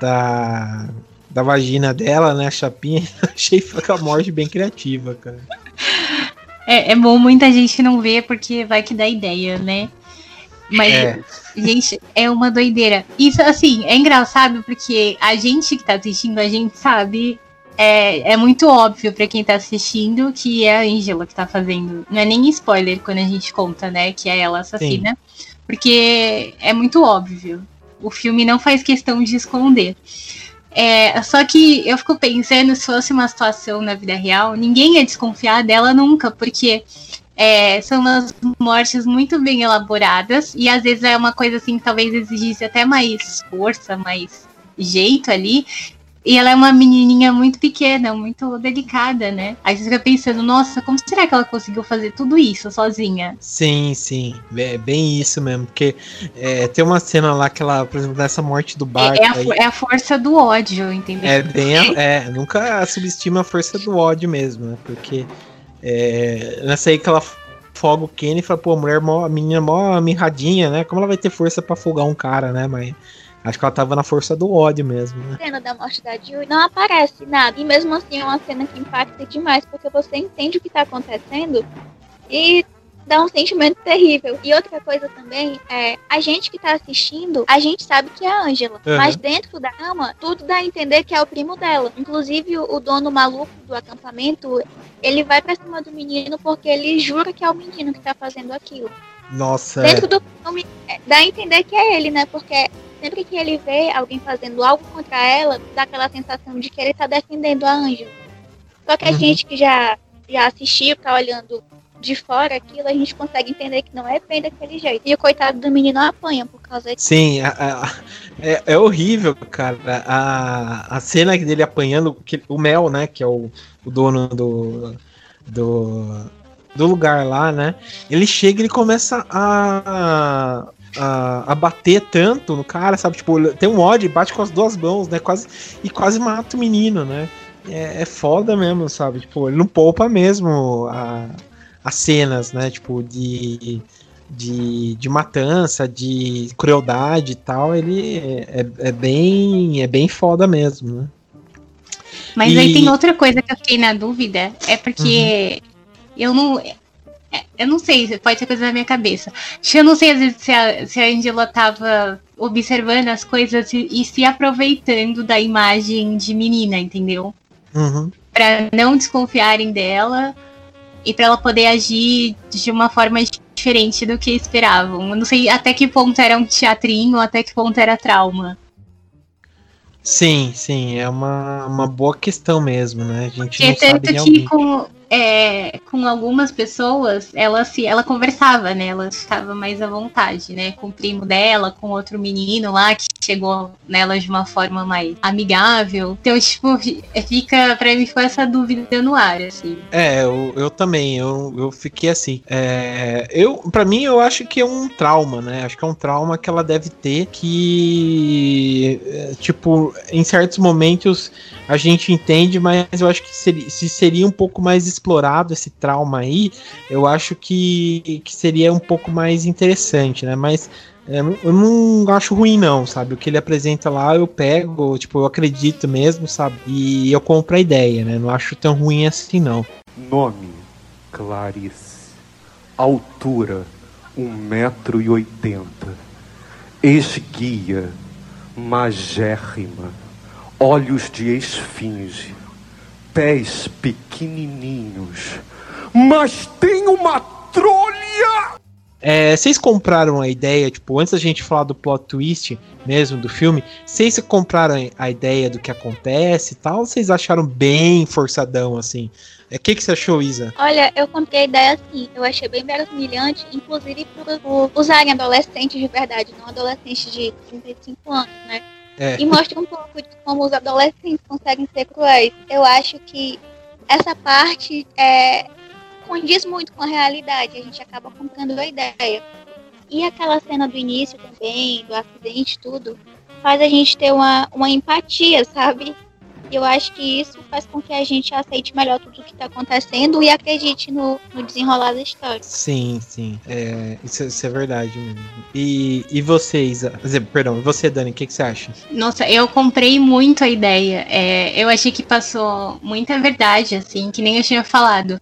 Da. Da vagina dela, né? A chapinha. [laughs] Achei a morte bem criativa, cara. É, é bom muita gente não ver porque vai que dá ideia, né? Mas, É. gente, é uma doideira. Isso, assim, é engraçado porque a gente que tá assistindo, a gente sabe. É, é muito óbvio pra quem tá assistindo que é a Angela que tá fazendo. Não é nem spoiler quando a gente conta, né? Que é ela assassina. Porque é muito óbvio. O filme não faz questão de esconder. É, só que eu fico pensando, se fosse uma situação na vida real, ninguém ia desconfiar dela nunca, porque é, são umas mortes muito bem elaboradas e às vezes é uma coisa assim que talvez exigisse até mais força, mais jeito ali. E ela é uma menininha muito pequena, muito delicada, né? Aí você fica pensando, nossa, como será que ela conseguiu fazer tudo isso sozinha? Sim, sim. É bem isso mesmo. Porque é, tem uma cena lá que ela, por exemplo, nessa morte do barco. É, é a, aí- é a força do ódio, entendeu? É bem. a- É, nunca subestima a força do ódio mesmo, né? Porque é, nessa aí que ela foga o Kenny e fala, pô, a mulher, mó, a menina mó mirradinha, né? Como ela vai ter força pra afogar um cara, né? Mas acho que ela tava na força do ódio mesmo, né? cena da morte da Jill não aparece nada. E mesmo assim é uma cena que impacta demais, porque você entende o que tá acontecendo e dá um sentimento terrível. E outra coisa também é, a gente que tá assistindo, a gente sabe que é a Angela. Uhum. Mas dentro da cama, tudo dá a entender que é o primo dela. Inclusive, o, dono maluco do acampamento, ele vai pra cima do menino porque ele jura que é o menino que tá fazendo aquilo. Nossa, Dentro do filme, é, dá a entender que é ele, né? Porque sempre que ele vê alguém fazendo algo contra ela, dá aquela sensação de que ele tá defendendo a Ângela. Só que a Uhum. gente que já, já assistiu, tá olhando de fora aquilo, a gente consegue entender que não é bem daquele jeito. E o coitado do menino apanha por causa disso. Sim, a- a- [laughs] é, é horrível, cara. A, a cena dele apanhando que- o Mel, né? Que é o, o dono do, do, do lugar lá, né? Ele chega e ele começa a, a, a bater tanto no cara, sabe? Tipo, tem um ódio, bate com as duas mãos, né? Quase, e quase mata o menino, né? É, é foda mesmo, sabe? Tipo, ele não poupa mesmo a, as cenas, né? Tipo, de, de, de matança, de crueldade e tal, ele é, é bem, é bem foda mesmo, né? Mas e... aí tem outra coisa que eu fiquei na dúvida, é porque uhum. eu não. Eu não sei, pode ser coisa da minha cabeça. Eu não sei, às vezes, se a, se a Angela tava observando as coisas e, e se aproveitando da imagem de menina, entendeu? Uhum. Pra não desconfiarem dela e para ela poder agir de uma forma diferente do que esperavam. Eu não sei até que ponto era um teatrinho, até que ponto era trauma. Sim, sim, é uma, uma boa questão mesmo, né? A gente não é tanto sabe realmente. que com, é, com algumas pessoas, ela se ela conversava, né? Ela estava mais à vontade, né? Com o primo dela, com outro menino lá que chegou nela de uma forma mais amigável. Então, tipo, [laughs] fica, pra mim ficou essa dúvida no ar, assim. É, eu, eu também, eu, eu fiquei assim. É, eu, pra mim, eu acho que é um trauma, né? Acho que é um trauma que ela deve ter que, é, tipo, em certos momentos a gente entende, mas eu acho que seria, se seria um pouco mais explorado esse trauma aí, eu acho que, que seria um pouco mais interessante, né? Mas é, eu não acho ruim, não, sabe? O que ele apresenta lá eu pego, tipo, eu acredito mesmo, sabe? E eu compro a ideia, né? Não acho tão ruim assim, não. Nome: Clarice. Altura: 1,80m. Esguia: magérrima olhos de esfinge, pés pequenininhos, mas tem uma trolha! É, vocês compraram a ideia, tipo, antes da gente falar do plot twist mesmo do filme, vocês compraram a ideia do que acontece e tal, ou vocês acharam bem forçadão, assim? O é, que, que você achou, Isa? Olha, eu comprei a ideia assim, eu achei bem humilhante, inclusive por, por usarem adolescentes de verdade, não adolescentes de 35 anos, né? É. E mostra um pouco de como os adolescentes conseguem ser cruéis. Eu acho que essa parte é, condiz muito com a realidade, a gente acaba comprando a ideia. E aquela cena do início também, do acidente, tudo, faz a gente ter uma, uma empatia, sabe? E eu acho que isso faz com que a gente aceite melhor tudo o que está acontecendo e acredite no, no, desenrolar da história. Sim, sim. É, isso, isso, é verdade mesmo. E, e vocês, perdão, e você, Dani, o que, que, você acha? Nossa, eu comprei muito a ideia. É, eu achei que passou muita verdade, assim, que nem eu tinha falado.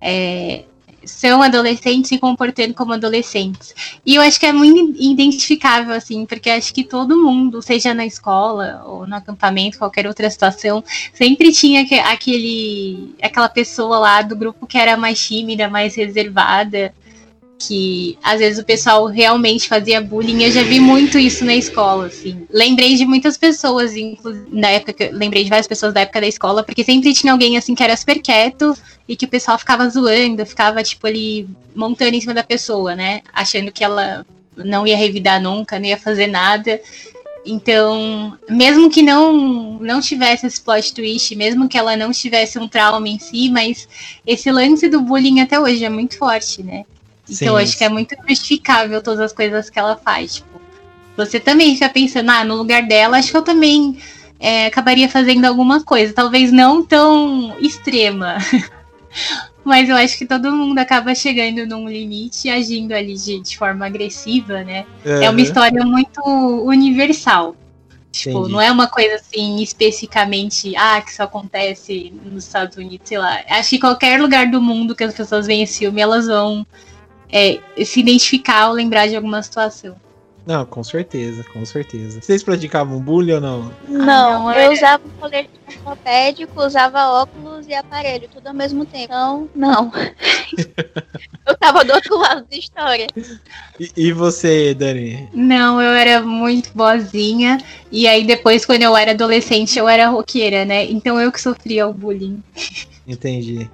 É, são adolescentes se comportando como adolescentes. E eu acho que é muito identificável, assim, porque acho que todo mundo, seja na escola ou no acampamento, qualquer outra situação, sempre tinha aquele, aquela pessoa lá do grupo que era mais tímida, mais reservada, que às vezes o pessoal realmente fazia bullying. Eu já vi muito isso na escola, assim. Lembrei de muitas pessoas, inclusive, na época que lembrei de várias pessoas da época da escola, porque sempre tinha alguém assim que era super quieto e que o pessoal ficava zoando, ficava tipo ali montando em cima da pessoa, né? Achando que ela não ia revidar nunca, não ia fazer nada. Então, mesmo que não não tivesse esse plot twist, mesmo que ela não tivesse um trauma em si, mas esse lance do bullying até hoje é muito forte, né? Então, Sim. acho que é muito justificável todas as coisas que ela faz. Tipo, você também fica pensando, ah, no lugar dela, acho que eu também é, acabaria fazendo alguma coisa. Talvez não tão extrema. [laughs] Mas eu acho que todo mundo acaba chegando num limite e agindo ali de, de forma agressiva, né? Uhum. É uma história muito universal. Tipo, Entendi. não é uma coisa assim, especificamente, ah, que só acontece nos Estados Unidos, sei lá. Acho que qualquer lugar do mundo que as pessoas veem esse filme, elas vão é, se identificar ou lembrar de alguma situação. Não, com certeza, com certeza. Vocês praticavam bullying ou não? Não, ah, não eu usava colete ortopédico, usava óculos e aparelho, tudo ao mesmo tempo. Então, não. [laughs] eu tava do outro lado da história. E, e, você, Dani? Não, eu era muito boazinha. E aí depois, quando eu era adolescente, eu era roqueira, né? Então eu que sofria o bullying. Entendi.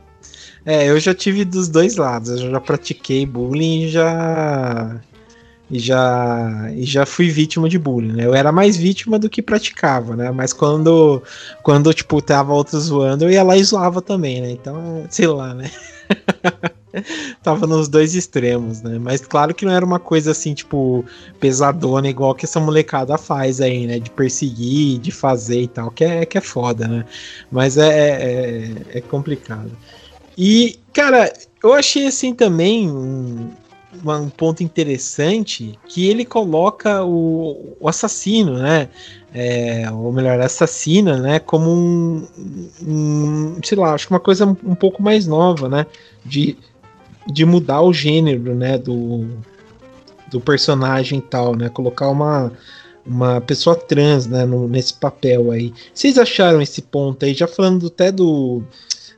É, eu já tive dos dois lados. Eu já pratiquei bullying e já. E já, e já fui vítima de bullying, né? Eu era mais vítima do que praticava, né? Mas quando, quando tipo, tava outros zoando, eu ia lá e zoava também, né? Então, sei lá, né? [laughs] tava nos dois extremos, né? Mas claro que não era uma coisa assim, tipo, pesadona, igual que essa molecada faz aí, né? De perseguir, de fazer e tal, que é, que é foda, né? Mas é, é, é complicado. E, cara, eu achei assim também um, um ponto interessante que ele coloca o, o assassino, né? É, ou melhor, assassina, né? Como um, um, sei lá, acho que uma coisa um pouco mais nova, né? De, de mudar o gênero, né? Do, do personagem e tal, né? Colocar uma, uma pessoa trans, né? No, nesse papel aí. Vocês acharam esse ponto aí? Já falando até do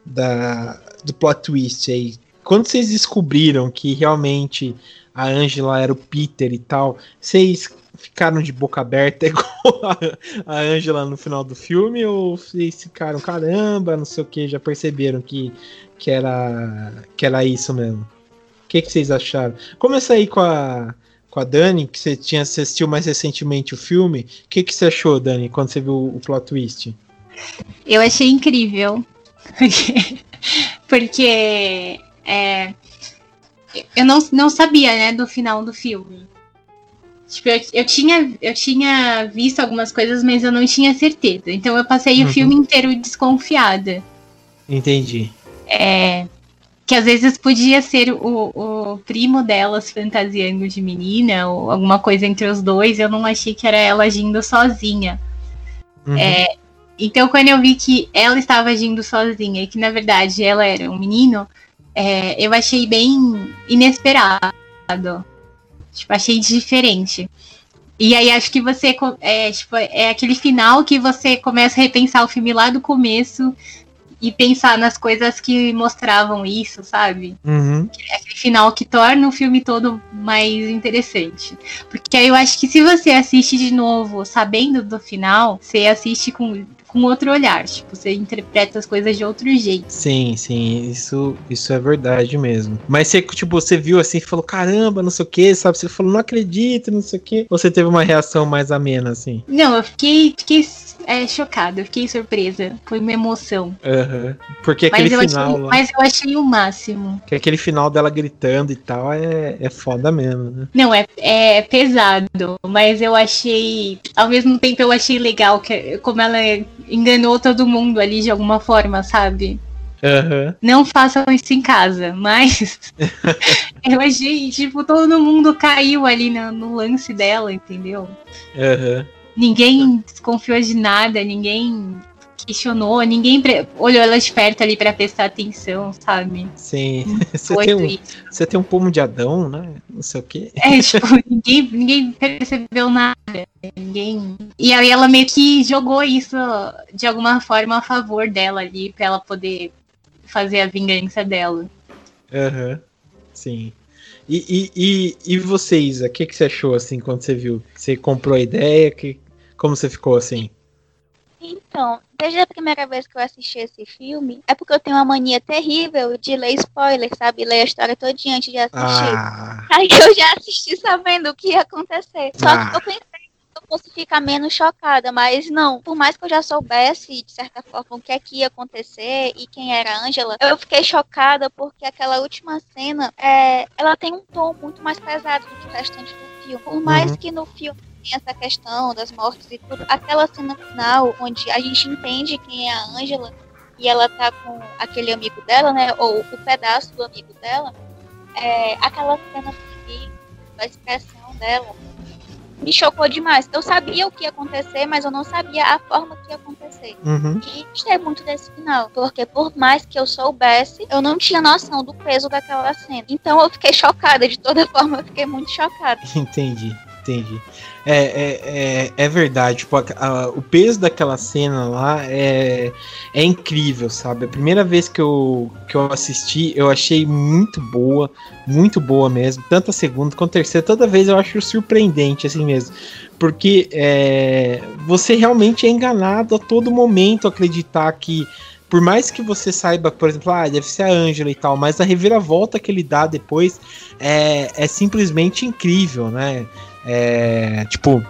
da, do plot twist aí quando vocês descobriram que realmente a Angela era o Peter e tal, vocês ficaram de boca aberta [laughs] igual a Angela no final do filme ou vocês ficaram caramba, não sei o que, já perceberam que, que era que era isso mesmo? O que, que vocês acharam? Começa aí com a com a Dani, que você tinha assistiu mais recentemente o filme. O que, que você achou, Dani, quando você viu o plot twist? Eu achei incrível. [laughs] Porque, é, eu não, não sabia, né, do final do filme. Tipo, eu, eu, tinha, eu tinha visto algumas coisas, mas eu não tinha certeza. Então eu passei uhum. o filme inteiro desconfiada. Entendi. É, que às vezes podia ser o, o primo delas fantasiando de menina, ou alguma coisa entre os dois. Eu não achei que era ela agindo sozinha. Uhum. É, então, quando eu vi que ela estava agindo sozinha e que na verdade ela era um menino, é, eu achei bem inesperado. Tipo, achei diferente. E aí acho que você é, tipo, é aquele final que você começa a repensar o filme lá do começo e pensar nas coisas que mostravam isso, sabe? Uhum. É aquele final que torna o filme todo mais interessante. Porque aí eu acho que se você assiste de novo sabendo do final, você assiste com com outro olhar. Tipo, você interpreta as coisas de outro jeito. Sim, sim, isso, isso é verdade mesmo. Mas você, tipo, você viu assim e falou, caramba, não sei o que, sabe? Você falou, não acredito, não sei o que. Você teve uma reação mais amena, assim? Não, eu fiquei, fiquei é, chocada, eu fiquei surpresa. Foi uma emoção. Uhum. Porque aquele mas final. Achei, lá, mas eu achei o máximo. Que aquele final dela gritando e tal é, é foda mesmo, né? Não, é, é pesado, mas eu achei. Ao mesmo tempo, eu achei legal que, como ela enganou todo mundo ali de alguma forma, sabe? Uhum. Não façam isso em casa, mas [laughs] [laughs] eu achei, tipo, todo mundo caiu ali no, no lance dela, entendeu? Uhum. Ninguém desconfiou de nada, ninguém questionou, ninguém olhou ela de perto ali para prestar atenção, sabe? Sim. [laughs] Você tem, um, você tem um pomo de Adão, né? Não sei o quê. É, tipo, [laughs] ninguém, ninguém percebeu nada. Ninguém. E aí ela meio que jogou isso de alguma forma a favor dela ali, pra ela poder fazer a vingança dela. Aham. Uhum. Sim. E, e, e, e você, Isa, o que, que você achou assim quando você viu? Você comprou a ideia? Que, como você ficou assim? Então, desde a primeira vez que eu assisti esse filme, é porque eu tenho uma mania terrível de ler spoiler, sabe? Ler a história toda antes de assistir. Ah. Aí eu já assisti sabendo o que ia acontecer. Só ah. que eu pensei que eu fosse ficar menos chocada, mas não. Por mais que eu já soubesse, de certa forma, o que é que ia acontecer e quem era a Angela, eu fiquei chocada porque aquela última cena, é, ela tem um tom muito mais pesado do que o restante do filme. Por mais uhum. que no filme essa questão das mortes e tudo. Aquela cena final, onde a gente entende quem é a Angela e ela tá com aquele amigo dela, né? Ou o pedaço do amigo dela. É, aquela cena ali, a expressão dela, me chocou demais. Eu sabia o que ia acontecer, mas eu não sabia a forma que ia acontecer. Uhum. E gostei muito desse final, porque por mais que eu soubesse, eu não tinha noção do peso daquela cena. Então eu fiquei chocada, de toda [laughs] forma, eu fiquei muito chocada. Entendi, entendi. É, é, é, é, verdade. Tipo, a, a, o peso daquela cena lá é, é incrível, sabe? A primeira vez que eu, que eu assisti, eu achei muito boa, muito boa mesmo. Tanto a segunda quanto a terceira, toda vez eu acho surpreendente, assim mesmo. Porque é, você realmente é enganado a todo momento acreditar que por mais que você saiba, por exemplo, ah, deve ser a Angela e tal, mas a reviravolta que ele dá depois é, é simplesmente incrível, né? É, tipo,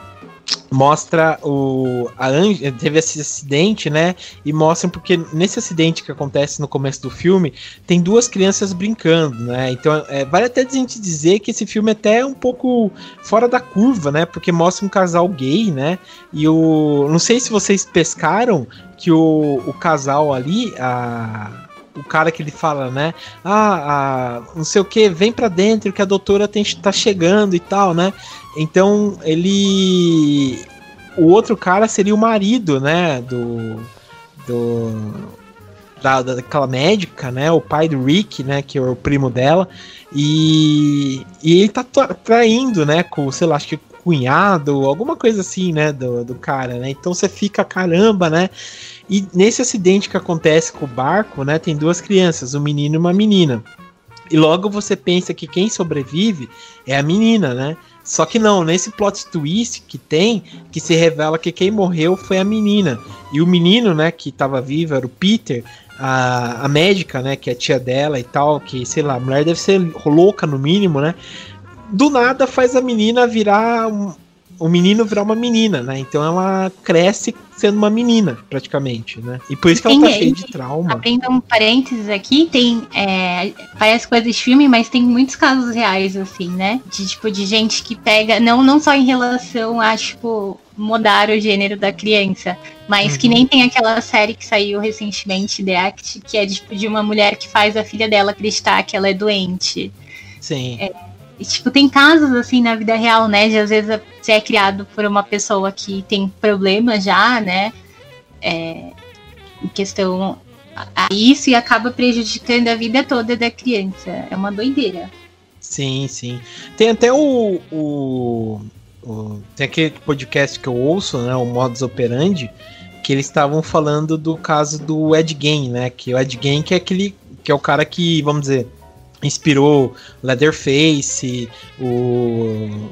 mostra o a Ange, teve esse acidente, né? E mostram porque nesse acidente que acontece no começo do filme tem duas crianças brincando, né? Então é, vale até a gente dizer que esse filme é até um pouco fora da curva, né? Porque mostra um casal gay, né? E o não sei se vocês pescaram que o, o casal ali a o cara que ele fala, né? Ah, não sei o que, vem pra dentro que a doutora tem, tá chegando e tal, né? Então ele. O outro cara seria o marido, né? Do. Do. Da, daquela médica, né? O pai do Rick, né? Que é o primo dela. E, e ele tá traindo, né? Com, sei lá, acho que cunhado, alguma coisa assim, né? Do, do cara, né? Então você fica, caramba, né? E nesse acidente que acontece com o barco, né? Tem duas crianças, um menino e uma menina. E logo você pensa que quem sobrevive é a menina, né? Só que não, nesse plot twist que tem, que se revela que quem morreu foi a menina. E o menino, né, que tava vivo era o Peter, a, a médica, né, que é a tia dela e tal, que, sei lá, a mulher deve ser louca no mínimo, né? Do nada faz a menina virar um, o menino virar uma menina, né? Então ela cresce sendo uma menina, praticamente, né? E por isso que ela tá cheia de trauma. Abrindo um parênteses aqui, tem. É, parece coisa de filme, mas tem muitos casos reais, assim, né? De tipo, de gente que pega, não, não só em relação a, tipo, mudar o gênero da criança, mas uhum. que nem tem aquela série que saiu recentemente, The Act, que é tipo, de uma mulher que faz a filha dela acreditar que ela é doente. Sim. É, tipo, tem casos assim na vida real, né? De às vezes você é criado por uma pessoa que tem problema já, né? É, em questão a isso e acaba prejudicando a vida toda da criança. É uma doideira. Sim, sim. Tem até o, o, o, tem aquele podcast que eu ouço, né, o Modus Operandi, que eles estavam falando do caso do Ed Gein, né, que o Ed Gein que é aquele que é o cara que, vamos dizer, inspirou Leatherface, o,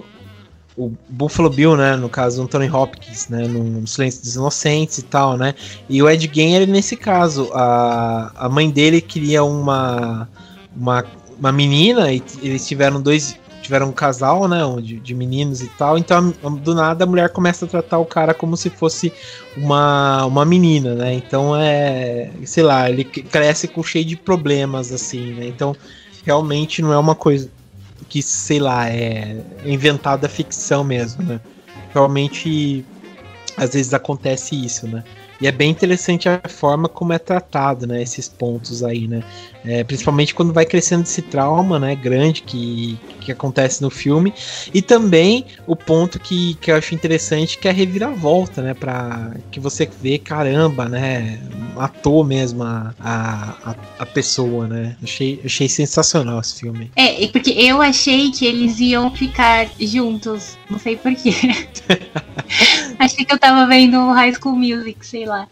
o Buffalo Bill, né, no caso, Anthony Hopkins, né, no Silêncio dos Inocentes e tal, né, e o Ed Gein, ele, nesse caso, a, a mãe dele queria uma, uma, uma menina e eles tiveram dois tiveram um casal, né, de, de meninos e tal, então do nada a mulher começa a tratar o cara como se fosse uma, uma menina, né, então é, sei lá, ele cresce com cheio de problemas, assim, né, então realmente não é uma coisa que, sei lá, é inventada ficção mesmo, né? Realmente, às vezes acontece isso, né? E é bem interessante a forma como é tratado, né? Esses pontos aí, né? É, principalmente quando vai crescendo esse trauma, né, grande que, que acontece no filme. E também o ponto que, que eu acho interessante, que é a reviravolta, né, pra que você vê, caramba, né, matou mesmo a, a, a pessoa, né. Achei, achei sensacional esse filme. É, porque eu achei que eles iam ficar juntos, não sei porquê. [laughs] achei que eu tava vendo High School Music, sei lá.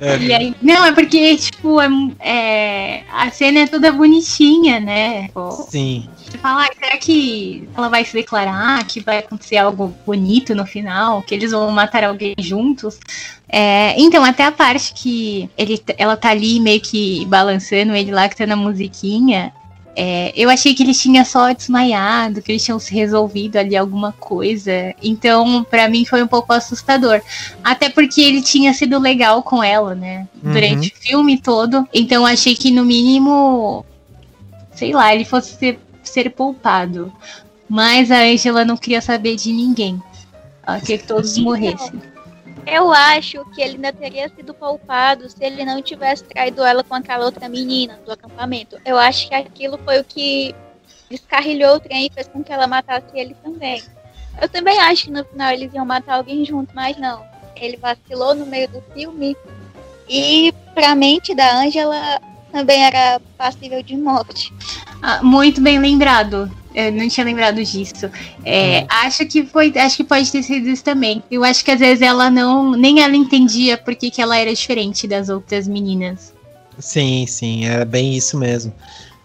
É. E aí, não, é porque, tipo, é, é a cena é toda bonitinha, né? Sim. Você fala, ah, será que ela vai se declarar que vai acontecer algo bonito no final? Que eles vão matar alguém juntos? É, então, até a parte que ele, ela tá ali meio que balançando ele lá que tá na musiquinha. É, eu achei que eles tinham só desmaiado, que eles tinham se resolvido ali alguma coisa. Então, para mim foi um pouco assustador. Até porque ele tinha sido legal com ela, né? Durante uhum. o filme todo. Então, achei que no mínimo, sei lá, ele fosse ser, ser poupado. Mas a Angela não queria saber de ninguém. Ela queria que todos morressem. Eu acho que ele ainda teria sido poupado se ele não tivesse traído ela com aquela outra menina do acampamento. Eu acho que aquilo foi o que descarrilhou o trem e fez com que ela matasse ele também. Eu também acho que no final eles iam matar alguém junto, mas não. Ele vacilou no meio do filme e pra mente da Angela também era passível de morte. Ah, muito bem lembrado. Eu não tinha lembrado disso. É, hum. Acho que foi, acho que pode ter sido isso também. Eu acho que às vezes ela não, nem ela entendia porque que ela era diferente das outras meninas. Sim, sim, é bem isso mesmo.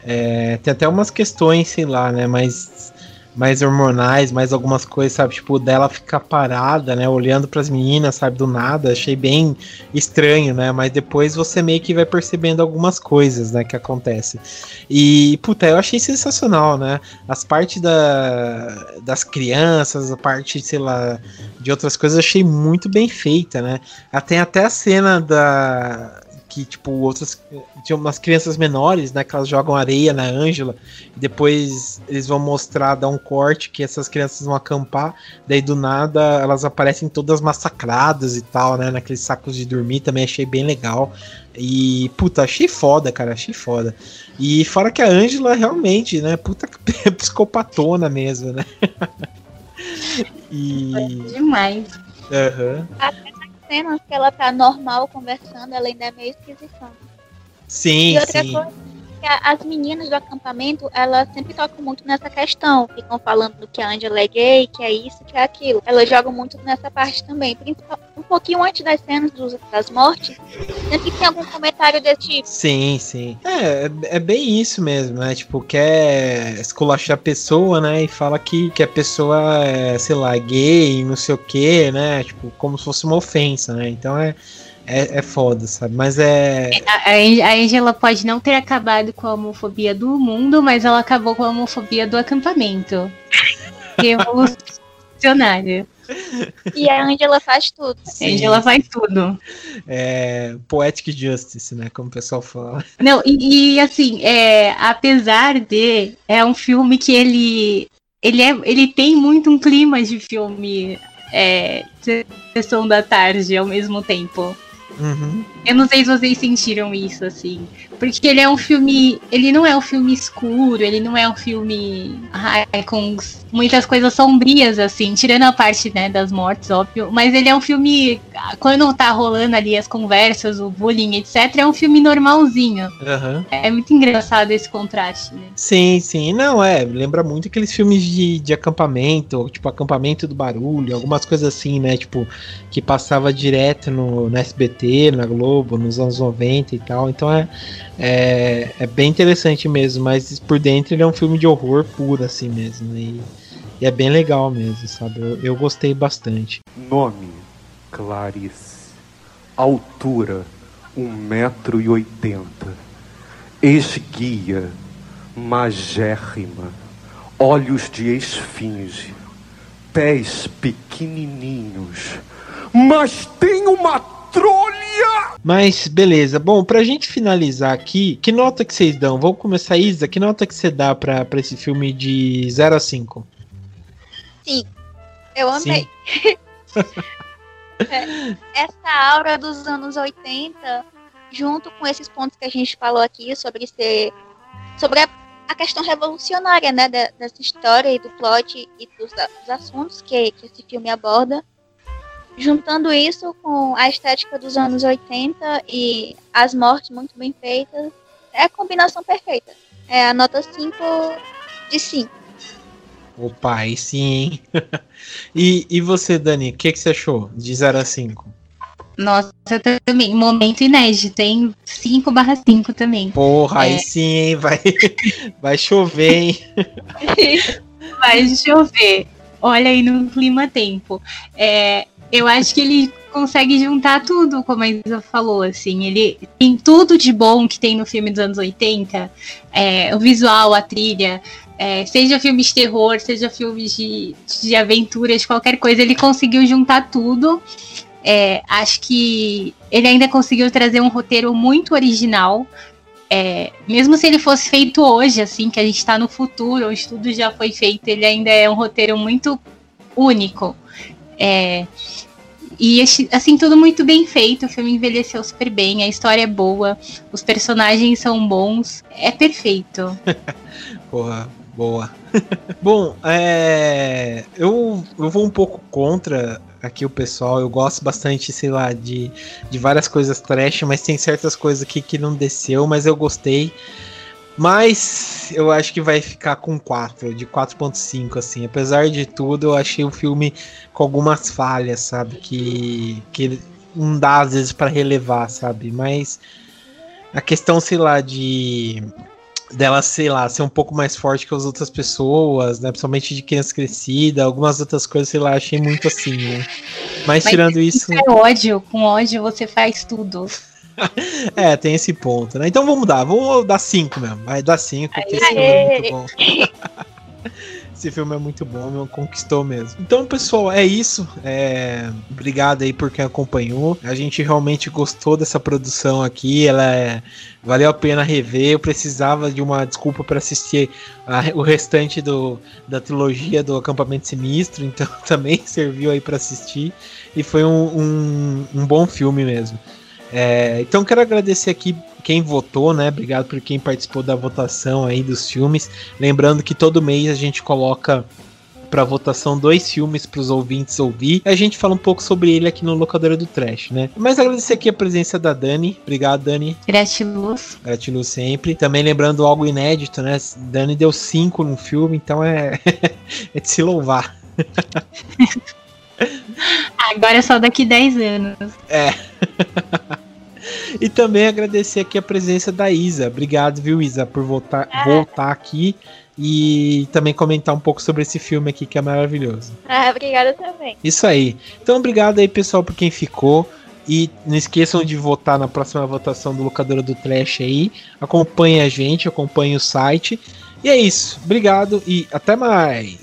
É, tem até umas questões, sei lá, né? Mas mais hormonais, mais algumas coisas, sabe? Tipo, dela ficar parada, né? Olhando para as meninas, sabe? Do nada. Achei bem estranho, né? Mas depois você meio que vai percebendo algumas coisas, né? Que acontece. E, puta, eu achei sensacional, né? As partes da, das crianças, a parte, sei lá, de outras coisas, achei muito bem feita, né? Tem até a cena da que, tipo, outras. Tinha umas crianças menores, né? Que elas jogam areia na Ângela. E depois eles vão mostrar, dar um corte que essas crianças vão acampar. Daí do nada elas aparecem todas massacradas e tal, né? Naqueles sacos de dormir. Também achei bem legal. E, puta, achei foda, cara. Achei foda. E fora que a Ângela realmente, né? Puta [laughs] psicopatona mesmo, né? [laughs] e. Demais. Aham. Uhum cenas que ela tá normal conversando, ela ainda é meio esquisitona. Sim, e outra sim. coisa as meninas do acampamento, elas sempre tocam muito nessa questão. Ficam falando que a Angela é gay, que é isso, que é aquilo. Elas jogam muito nessa parte também. Um pouquinho antes das cenas dos, das mortes, sempre tem algum comentário desse tipo. Sim, sim. É, é bem isso mesmo, né? Tipo, quer esculachar a pessoa, né? E fala que, que a pessoa é, sei lá, gay, não sei o que, né? Tipo, como se fosse uma ofensa, né? Então é é, é foda, sabe? Mas é. A, a Angela pode não ter acabado com a homofobia do mundo, mas ela acabou com a homofobia do acampamento. Revolucionária. E a Angela faz tudo. Sim. A Angela faz tudo. É, poetic justice, né? Como o pessoal fala. Não, e, e assim, é, apesar de. É um filme que ele. Ele, é, ele tem muito um clima de filme é, sessão da tarde ao mesmo tempo. Uhum. Eu não sei se vocês sentiram isso, assim. Porque ele é um filme. Ele não é um filme escuro, ele não é um filme ai, com muitas coisas sombrias, assim, tirando a parte, né, das mortes, óbvio. Mas ele é um filme. Quando tá rolando ali as conversas, o bullying, etc., é um filme normalzinho. Uhum. É muito engraçado esse contraste, né? Sim, sim. Não, é. Lembra muito aqueles filmes de, de acampamento, tipo acampamento do barulho, algumas coisas assim, né? Tipo, que passava direto no, no SBT, na Globo, nos anos 90 e tal. Então é, é, é bem interessante mesmo, mas por dentro ele é um filme de horror puro, assim mesmo. E, e é bem legal mesmo, sabe? Eu, eu gostei bastante. Nome: Clarice. Altura: 1,80m. Esguia: magérrima. Olhos de esfinge. Pés pequenininhos. Mas tem uma trolha! Mas beleza. Bom, pra gente finalizar aqui, que nota que vocês dão? Vamos começar, Isa. Que nota que você dá pra, pra esse filme de 0 a 5? Sim. Eu amei. [laughs] é, essa aura dos anos 80, junto com esses pontos que a gente falou aqui sobre ser. sobre a, a questão revolucionária, né, da, dessa história e do plot e dos, dos assuntos que, que esse filme aborda juntando isso com a estética dos anos 80 e as mortes muito bem feitas, é a combinação perfeita. É a nota 5 de 5. Opa, aí sim, hein? [laughs] e, e você, Dani, o que, que você achou de 0 a 5? Nossa, também. Momento inédito, tem 5 barra 5 também. Porra, é... aí sim, hein? Vai, [laughs] vai chover, hein? [laughs] vai chover. Olha aí no clima tempo. É, eu acho que ele consegue juntar tudo, como a Isa falou, assim, ele tem tudo de bom que tem no filme dos anos 80, é, o visual, a trilha, é, seja filmes de terror, seja filmes de, de aventuras, qualquer coisa, ele conseguiu juntar tudo. É, acho que ele ainda conseguiu trazer um roteiro muito original, é, mesmo se ele fosse feito hoje, assim, que a gente está no futuro, onde tudo já foi feito, ele ainda é um roteiro muito único. É, e assim, tudo muito bem feito. O filme envelheceu super bem, a história é boa, os personagens são bons, é perfeito. [laughs] Porra, boa. [laughs] Bom, é, eu, eu vou um pouco contra aqui o pessoal. Eu gosto bastante, sei lá, de, de várias coisas trash, mas tem certas coisas aqui que não desceu, mas eu gostei. Mas eu acho que vai ficar com 4, de 4.5, assim. Apesar de tudo, eu achei o filme com algumas falhas, sabe? Que, que não dá às vezes para relevar, sabe? Mas a questão, sei lá, de dela, sei lá, ser um pouco mais forte que as outras pessoas, né? Principalmente de criança crescida, algumas outras coisas, sei lá, achei muito assim, né? Mas, Mas tirando isso. É ódio, com ódio você faz tudo. [laughs] é, tem esse ponto, né? Então vamos dar, vamos dar 5 mesmo. Vai dar 5, porque esse é muito bom. [laughs] Esse filme é muito bom, conquistou mesmo. Então, pessoal, é isso. É... Obrigado aí por quem acompanhou. A gente realmente gostou dessa produção aqui. Ela é... valeu a pena rever. Eu precisava de uma desculpa para assistir a... o restante do... da trilogia do Acampamento Sinistro. [laughs] Então, também serviu aí para assistir. E foi um, um, um bom filme mesmo. É... Então, quero agradecer aqui quem votou, né? Obrigado por quem participou da votação aí dos filmes. Lembrando que todo mês a gente coloca para votação dois filmes para os ouvintes ouvir. A gente fala um pouco sobre ele aqui no Locadora do Trash, né? Mas agradecer aqui a presença da Dani. Obrigado, Dani. Gratiluz. Gratiluz sempre. Também lembrando algo inédito, né? Dani deu cinco no filme, então é, [laughs] é de se louvar. [laughs] Agora é só daqui 10 anos. É. [laughs] E também agradecer aqui a presença da Isa. Obrigado, viu, Isa, por voltar, ah. voltar aqui e também comentar um pouco sobre esse filme aqui que é maravilhoso. Ah, obrigada também. Isso aí. Então, obrigado aí, pessoal, por quem ficou. E não esqueçam de votar na próxima votação do Locadora do Trash aí. Acompanhe a gente, acompanhe o site. E é isso. Obrigado e até mais.